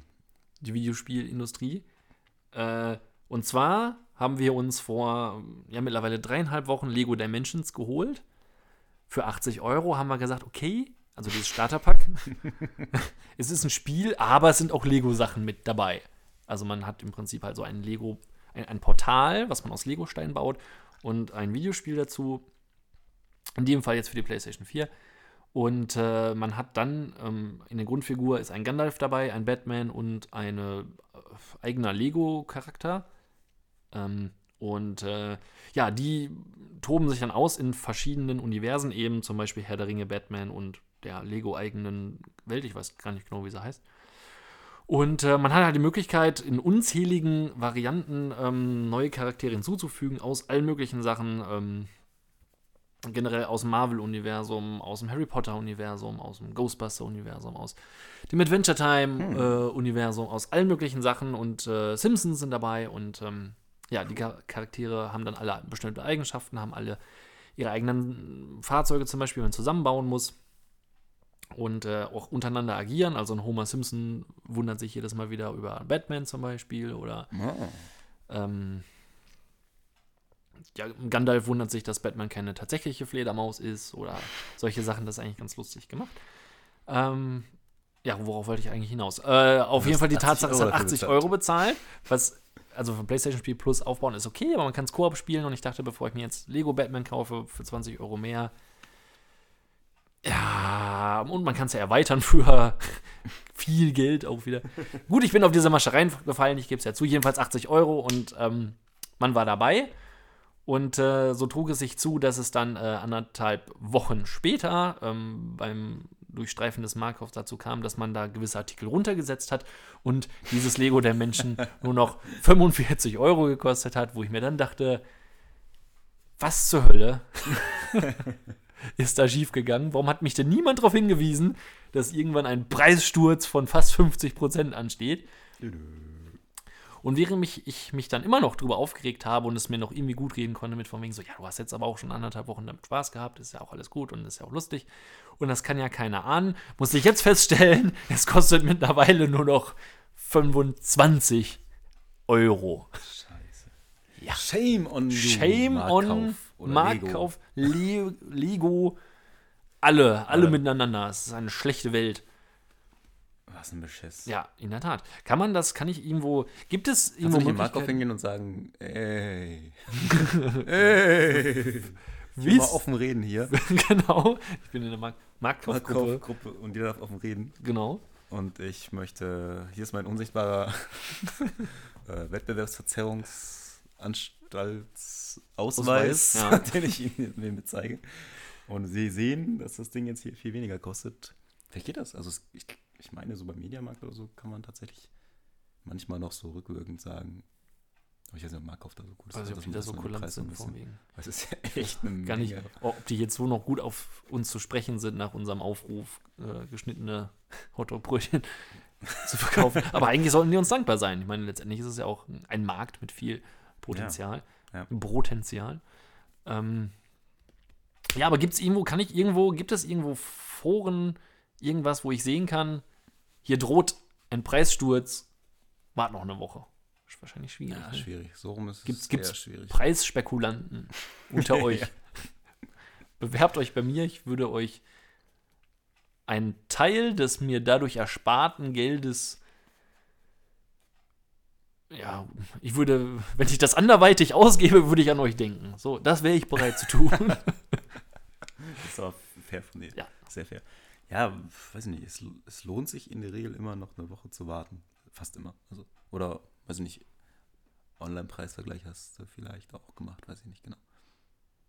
die Videospielindustrie. Äh, und zwar haben wir uns vor ja, mittlerweile dreieinhalb Wochen Lego Dimensions geholt. Für 80 Euro haben wir gesagt, okay, also dieses Starterpack. es ist ein Spiel, aber es sind auch Lego-Sachen mit dabei. Also man hat im Prinzip halt so ein Lego, ein, ein Portal, was man aus Lego-Steinen baut und ein Videospiel dazu. In dem Fall jetzt für die PlayStation 4. Und äh, man hat dann ähm, in der Grundfigur ist ein Gandalf dabei, ein Batman und ein äh, eigener Lego-Charakter. Ähm, und äh, ja, die toben sich dann aus in verschiedenen Universen, eben zum Beispiel Herr der Ringe, Batman und der Lego-eigenen Welt. Ich weiß gar nicht genau, wie sie heißt. Und äh, man hat halt die Möglichkeit, in unzähligen Varianten ähm, neue Charaktere hinzuzufügen aus allen möglichen Sachen. Ähm, generell aus dem Marvel-Universum, aus dem Harry Potter-Universum, aus dem Ghostbuster-Universum, aus dem Adventure Time-Universum, aus allen möglichen Sachen und äh, Simpsons sind dabei und ähm, ja, die Char Charaktere haben dann alle bestimmte Eigenschaften, haben alle ihre eigenen Fahrzeuge zum Beispiel, die man zusammenbauen muss und äh, auch untereinander agieren. Also ein Homer Simpson wundert sich jedes Mal wieder über Batman zum Beispiel oder Oh. ähm, ja, Gandalf wundert sich, dass Batman keine tatsächliche Fledermaus ist oder solche Sachen. Das ist eigentlich ganz lustig gemacht. Ähm, ja, worauf wollte ich eigentlich hinaus? Äh, auf jeden Fall die 80 Tatsache, es hat dafür 80 bezahlt. Euro bezahlt, was also vom PlayStation Spiel Plus aufbauen ist okay, aber man kann es Koop spielen und ich dachte, bevor ich mir jetzt Lego Batman kaufe für 20 Euro mehr, ja, und man kann es ja erweitern für viel Geld auch wieder. Gut, ich bin auf diese Masche reingefallen, ich gebe es ja zu, jedenfalls 80 Euro und ähm, man war dabei. Und äh, so trug es sich zu, dass es dann äh, anderthalb Wochen später ähm, beim Durchstreifen des Markov dazu kam, dass man da gewisse Artikel runtergesetzt hat und dieses Lego der Menschen nur noch 45 Euro gekostet hat, wo ich mir dann dachte, was zur Hölle ist da schiefgegangen? Warum hat mich denn niemand darauf hingewiesen, dass irgendwann ein Preissturz von fast 50% ansteht? Und während mich, ich mich dann immer noch drüber aufgeregt habe und es mir noch irgendwie gut reden konnte mit von wegen so, ja, du hast jetzt aber auch schon anderthalb Wochen damit Spaß gehabt, ist ja auch alles gut und ist ja auch lustig. Und das kann ja keiner ahnen. Muss ich jetzt feststellen, es kostet mittlerweile nur noch 25 Euro. Scheiße. Ja. Shame on you. Shame on Marktkauf oder Marktkauf, Le Lego, alle, alle Alle. miteinander. Es ist eine schlechte Welt. Was ein Beschiss. Ja, in der Tat. Kann man das, kann ich irgendwo, gibt es Kannst irgendwo du nicht Möglichkeiten- hingehen und sagen, ey, ey, Wie mal offen reden hier. genau. Ich bin in der Mark Marktkaufgruppe. Marktkaufgruppe und jeder darf offen reden. Genau. Und ich möchte, hier ist mein unsichtbarer äh, Wettbewerbsverzerrungsanstaltsausweis, Ja. den ich Ihnen mir mitzeige. Und Sie sehen, dass das Ding jetzt hier viel weniger kostet. Vielleicht geht das. Also es, ich, ich meine, so beim Mediamarkt oder so kann man tatsächlich manchmal noch so rückwirkend sagen, aber ich weiß nicht, ob Marktkauf da so gut ist. Das ob die da so kulant sind, von wegen. Es ist ja echt eine Gar nicht, ob die jetzt so noch gut auf uns zu sprechen sind nach unserem Aufruf, äh, geschnittene Hotdog-Brötchen zu verkaufen. Aber eigentlich sollten die uns dankbar sein. Ich meine, letztendlich ist es ja auch ein Markt mit viel Potenzial. Ja. Potenzial. Ähm, ja, aber gibt es irgendwo, kann ich irgendwo, gibt es irgendwo Foren, irgendwas, wo ich sehen kann, hier droht ein Preissturz, wart noch eine Woche. Ist wahrscheinlich schwierig. Ja, ne? schwierig. So rum ist Gibt's, es gibt's eher schwierig. Preisspekulanten unter euch? Bewerbt euch bei mir, ich würde euch einen Teil des mir dadurch ersparten Geldes ja, ich würde, wenn ich das anderweitig ausgebe, würde ich an euch denken. So, das wäre ich bereit zu tun. Das ist aber fair von dir. Ja. Sehr fair. Ja, weiß ich nicht. Es, es lohnt sich in der Regel immer noch eine Woche zu warten. Fast immer. Also, oder, weiß ich nicht, Online-Preisvergleich hast du vielleicht auch gemacht, weiß ich nicht genau.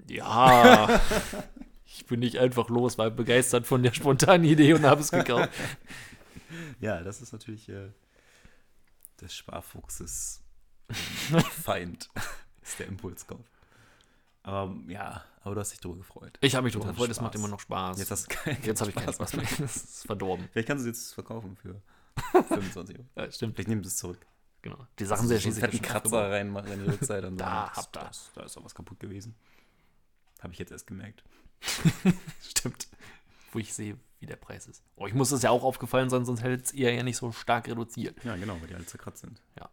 ja, ich bin nicht einfach los, war begeistert von der spontanen Idee und habe es gekauft. Ja, das ist natürlich äh, des Sparfuchses Feind ist der Impulskauf. Aber ja, aber du hast dich drüber gefreut. Ich habe mich drüber gefreut, es macht immer noch Spaß. Jetzt hast du keinen Jetzt habe ich keinen Spaß mehr. Das ist verdorben. Vielleicht kannst du es jetzt verkaufen für 25 Euro. Ja, stimmt. Vielleicht nehmen sie es zurück. Genau. Die Sachen sind ja einen schließlich schon Kratzer reinmachen in die Rückseite. Und Da sagen, das- habt ihr. das- Da ist auch was kaputt gewesen. Habe ich jetzt erst gemerkt. Stimmt. Wo ich sehe, wie der Preis ist. Oh, ich muss das ja auch aufgefallen sein, sonst hätte es ihr ja nicht so stark reduziert. Ja, genau, weil die alle zerkratzt sind. Ja.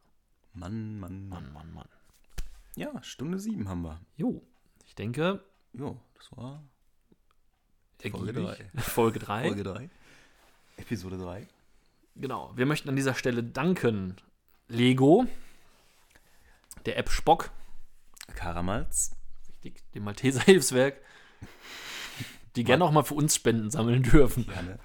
Mann, Mann, Mann. Mann, Mann, Mann. Ja, Stunde sieben haben wir. Jo, ich denke, Jo, das war ergiebig. drei. Folge 3. Folge 3. Episode 3. Genau. Wir möchten an dieser Stelle danken Lego, der App Spock, richtig, dem Malteser Hilfswerk, die gerne auch mal für uns Spenden sammeln dürfen. Gerne.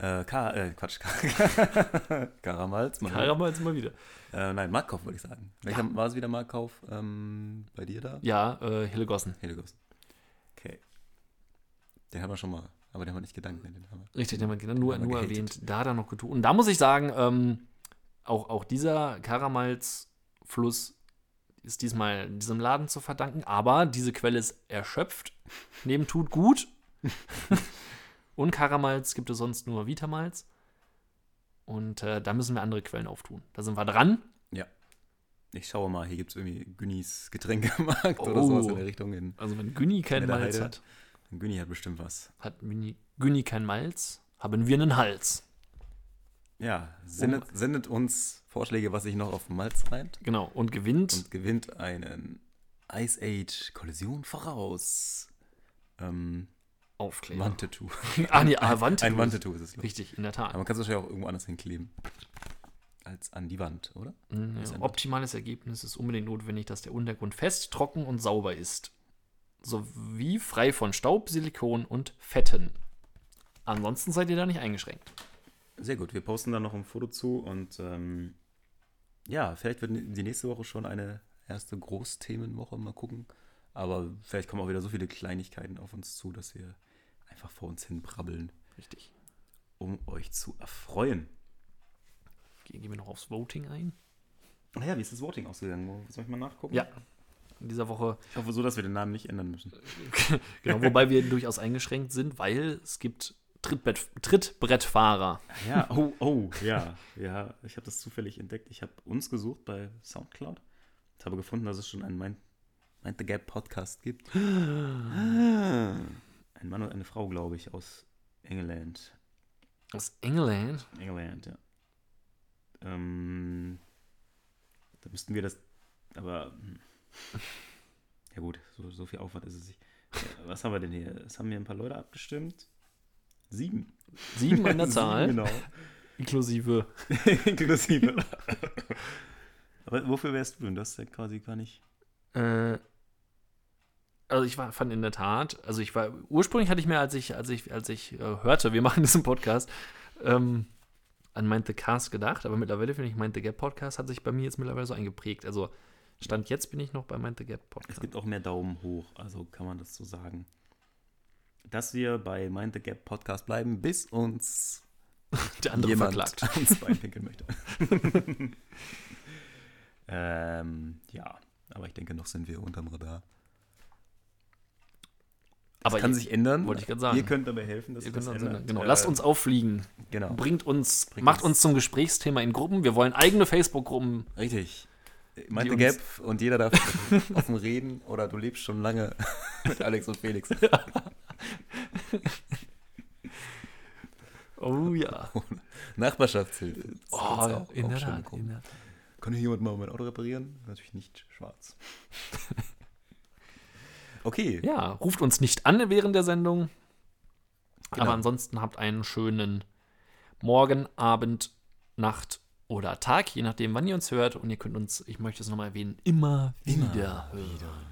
Äh, Ka äh, Quatsch. Ka Karamalz. Mann. Karamals mal wieder. Äh, nein, Marktkauf würde ich sagen. Welcher war es wieder Marktkauf ähm, bei dir da? Ja, äh, Hillegossen. Heligost. Okay. Den haben wir schon mal, aber den haben wir nicht gedankt. Ne? Den haben wir. Richtig, den haben wir nur, Haben wir nur gehatet. erwähnt. Da hat er noch getan. Und da muss ich sagen, ähm, auch, auch dieser Karamals-Fluss ist diesmal diesem Laden zu verdanken. Aber diese Quelle ist erschöpft. Neben tut gut. Und Karamals gibt es sonst nur Vitamals. Und äh, da müssen wir andere Quellen auftun. Da sind wir dran. Ja. Ich schaue mal, hier gibt es irgendwie Günnis Getränkemarkt oder Oh. sowas in der Richtung. In, Also wenn Günni kein Malz Heide. hat, Günni hat bestimmt was. hat Günni kein Malz, haben wir einen Hals. Ja, sendet, sendet uns Vorschläge, was sich noch auf Malz reimt Genau. Und gewinnt und gewinnt einen Ice Age Kollision voraus. Ähm, Aufkleber. Wandtattoo. Ah, nee, ah, Wand. Ein Wandtattoo ist es. Richtig, in der Tat. Aber man kann es wahrscheinlich auch irgendwo anders hinkleben. Als an die Wand, oder? Mhm, Ja, optimales Ergebnis ist unbedingt notwendig, dass der Untergrund fest, trocken und sauber ist. Sowie frei von Staub, Silikon und Fetten. Ansonsten seid ihr da nicht eingeschränkt. Sehr gut, wir posten da noch ein Foto zu und ähm, ja, vielleicht wird die nächste Woche schon eine erste Großthemenwoche, mal gucken. Aber vielleicht kommen auch wieder so viele Kleinigkeiten auf uns zu, dass wir einfach vor uns hin brabbeln, Richtig. um euch zu erfreuen. Gehen wir noch aufs Voting ein. Ach ja, wie ist das Voting ausgegangen? Soll ich mal nachgucken? Ja. In dieser Woche, Ich hoffe so, dass wir den Namen nicht ändern müssen. genau, wobei wir durchaus eingeschränkt sind, weil es gibt Trittbrett, Trittbrettfahrer. Ja, oh, oh, ja. Ja, ich habe das zufällig entdeckt. Ich habe uns gesucht bei Soundcloud. Ich habe gefunden, dass es schon einen Mind, Mind the Gap Podcast gibt. Ein Mann und eine Frau, glaube ich, aus England. Aus England. England, ja. Ähm, da müssten wir das, aber, hm. ja gut, so, so viel Aufwand ist es nicht. Ja, was haben wir denn hier? Es haben hier ein paar Leute abgestimmt. Sieben. Sieben an der Sieben, Zahl, Genau. inklusive. Inklusive. Aber wofür wärst du denn? Das ja quasi gar nicht. Äh, also ich war, fand in der Tat, also ich war, ursprünglich hatte ich mir, als ich, als ich, als ich äh, hörte, wir machen diesen Podcast, ähm, an Mind the Cast gedacht, aber mittlerweile finde ich Mind the Gap Podcast hat sich bei mir jetzt mittlerweile so eingeprägt. Also Stand jetzt bin ich noch bei Mind the Gap Es Podcast. gibt auch mehr Daumen hoch, also kann man das so sagen. Dass wir bei Mind the Gap Podcast bleiben, bis uns Der andere jemand verklagt. ans Bein pinkeln möchte. ähm, ja, aber ich denke, noch sind wir unterm Radar. Das Aber kann ihr- sich ändern. wollte ich gerade sagen. Ihr könnt dabei helfen, dass Ihr das ändert. genau, Äh, lasst uns auffliegen. Genau. Bringt uns, Bringt macht uns- zum Gesprächsthema in Gruppen. Wir wollen eigene Facebook-Gruppen. Richtig. Uns- Gap und jeder darf offen reden oder du lebst schon lange mit Alex und Felix. Oh ja. Nachbarschaftshilfe. Das Oh, auch- in der Tat. In der Tat. Kann hier jemand mal mein Auto reparieren? Natürlich nicht schwarz. Okay. Ja, ruft uns nicht an während der Sendung. Genau. Aber ansonsten habt einen schönen Morgen, Abend, Nacht oder Tag, je nachdem, wann ihr uns hört. Und ihr könnt uns, ich möchte es nochmal erwähnen, immer wieder hören.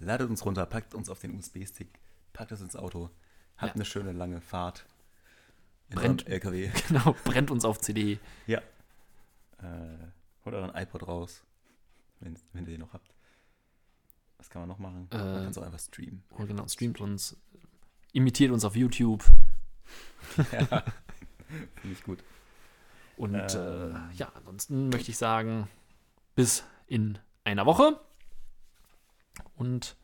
Ladet uns runter, packt uns auf den USB-Stick, packt es ins Auto, habt Ja. eine schöne lange Fahrt. In Brennt. LKW. Genau, brennt uns auf CD. Ja. Äh, holt euren iPod raus, wenn, wenn ihr den noch habt. Was kann man noch machen? man Äh, kann es auch einfach streamen. Und genau, streamt uns, imitiert uns auf YouTube. Finde ich gut. Und äh, ja, ansonsten möchte ich sagen, bis in einer Woche. Und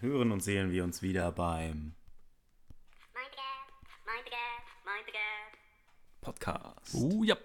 Hören und sehen wir uns wieder beim. Podcast. uh, ja.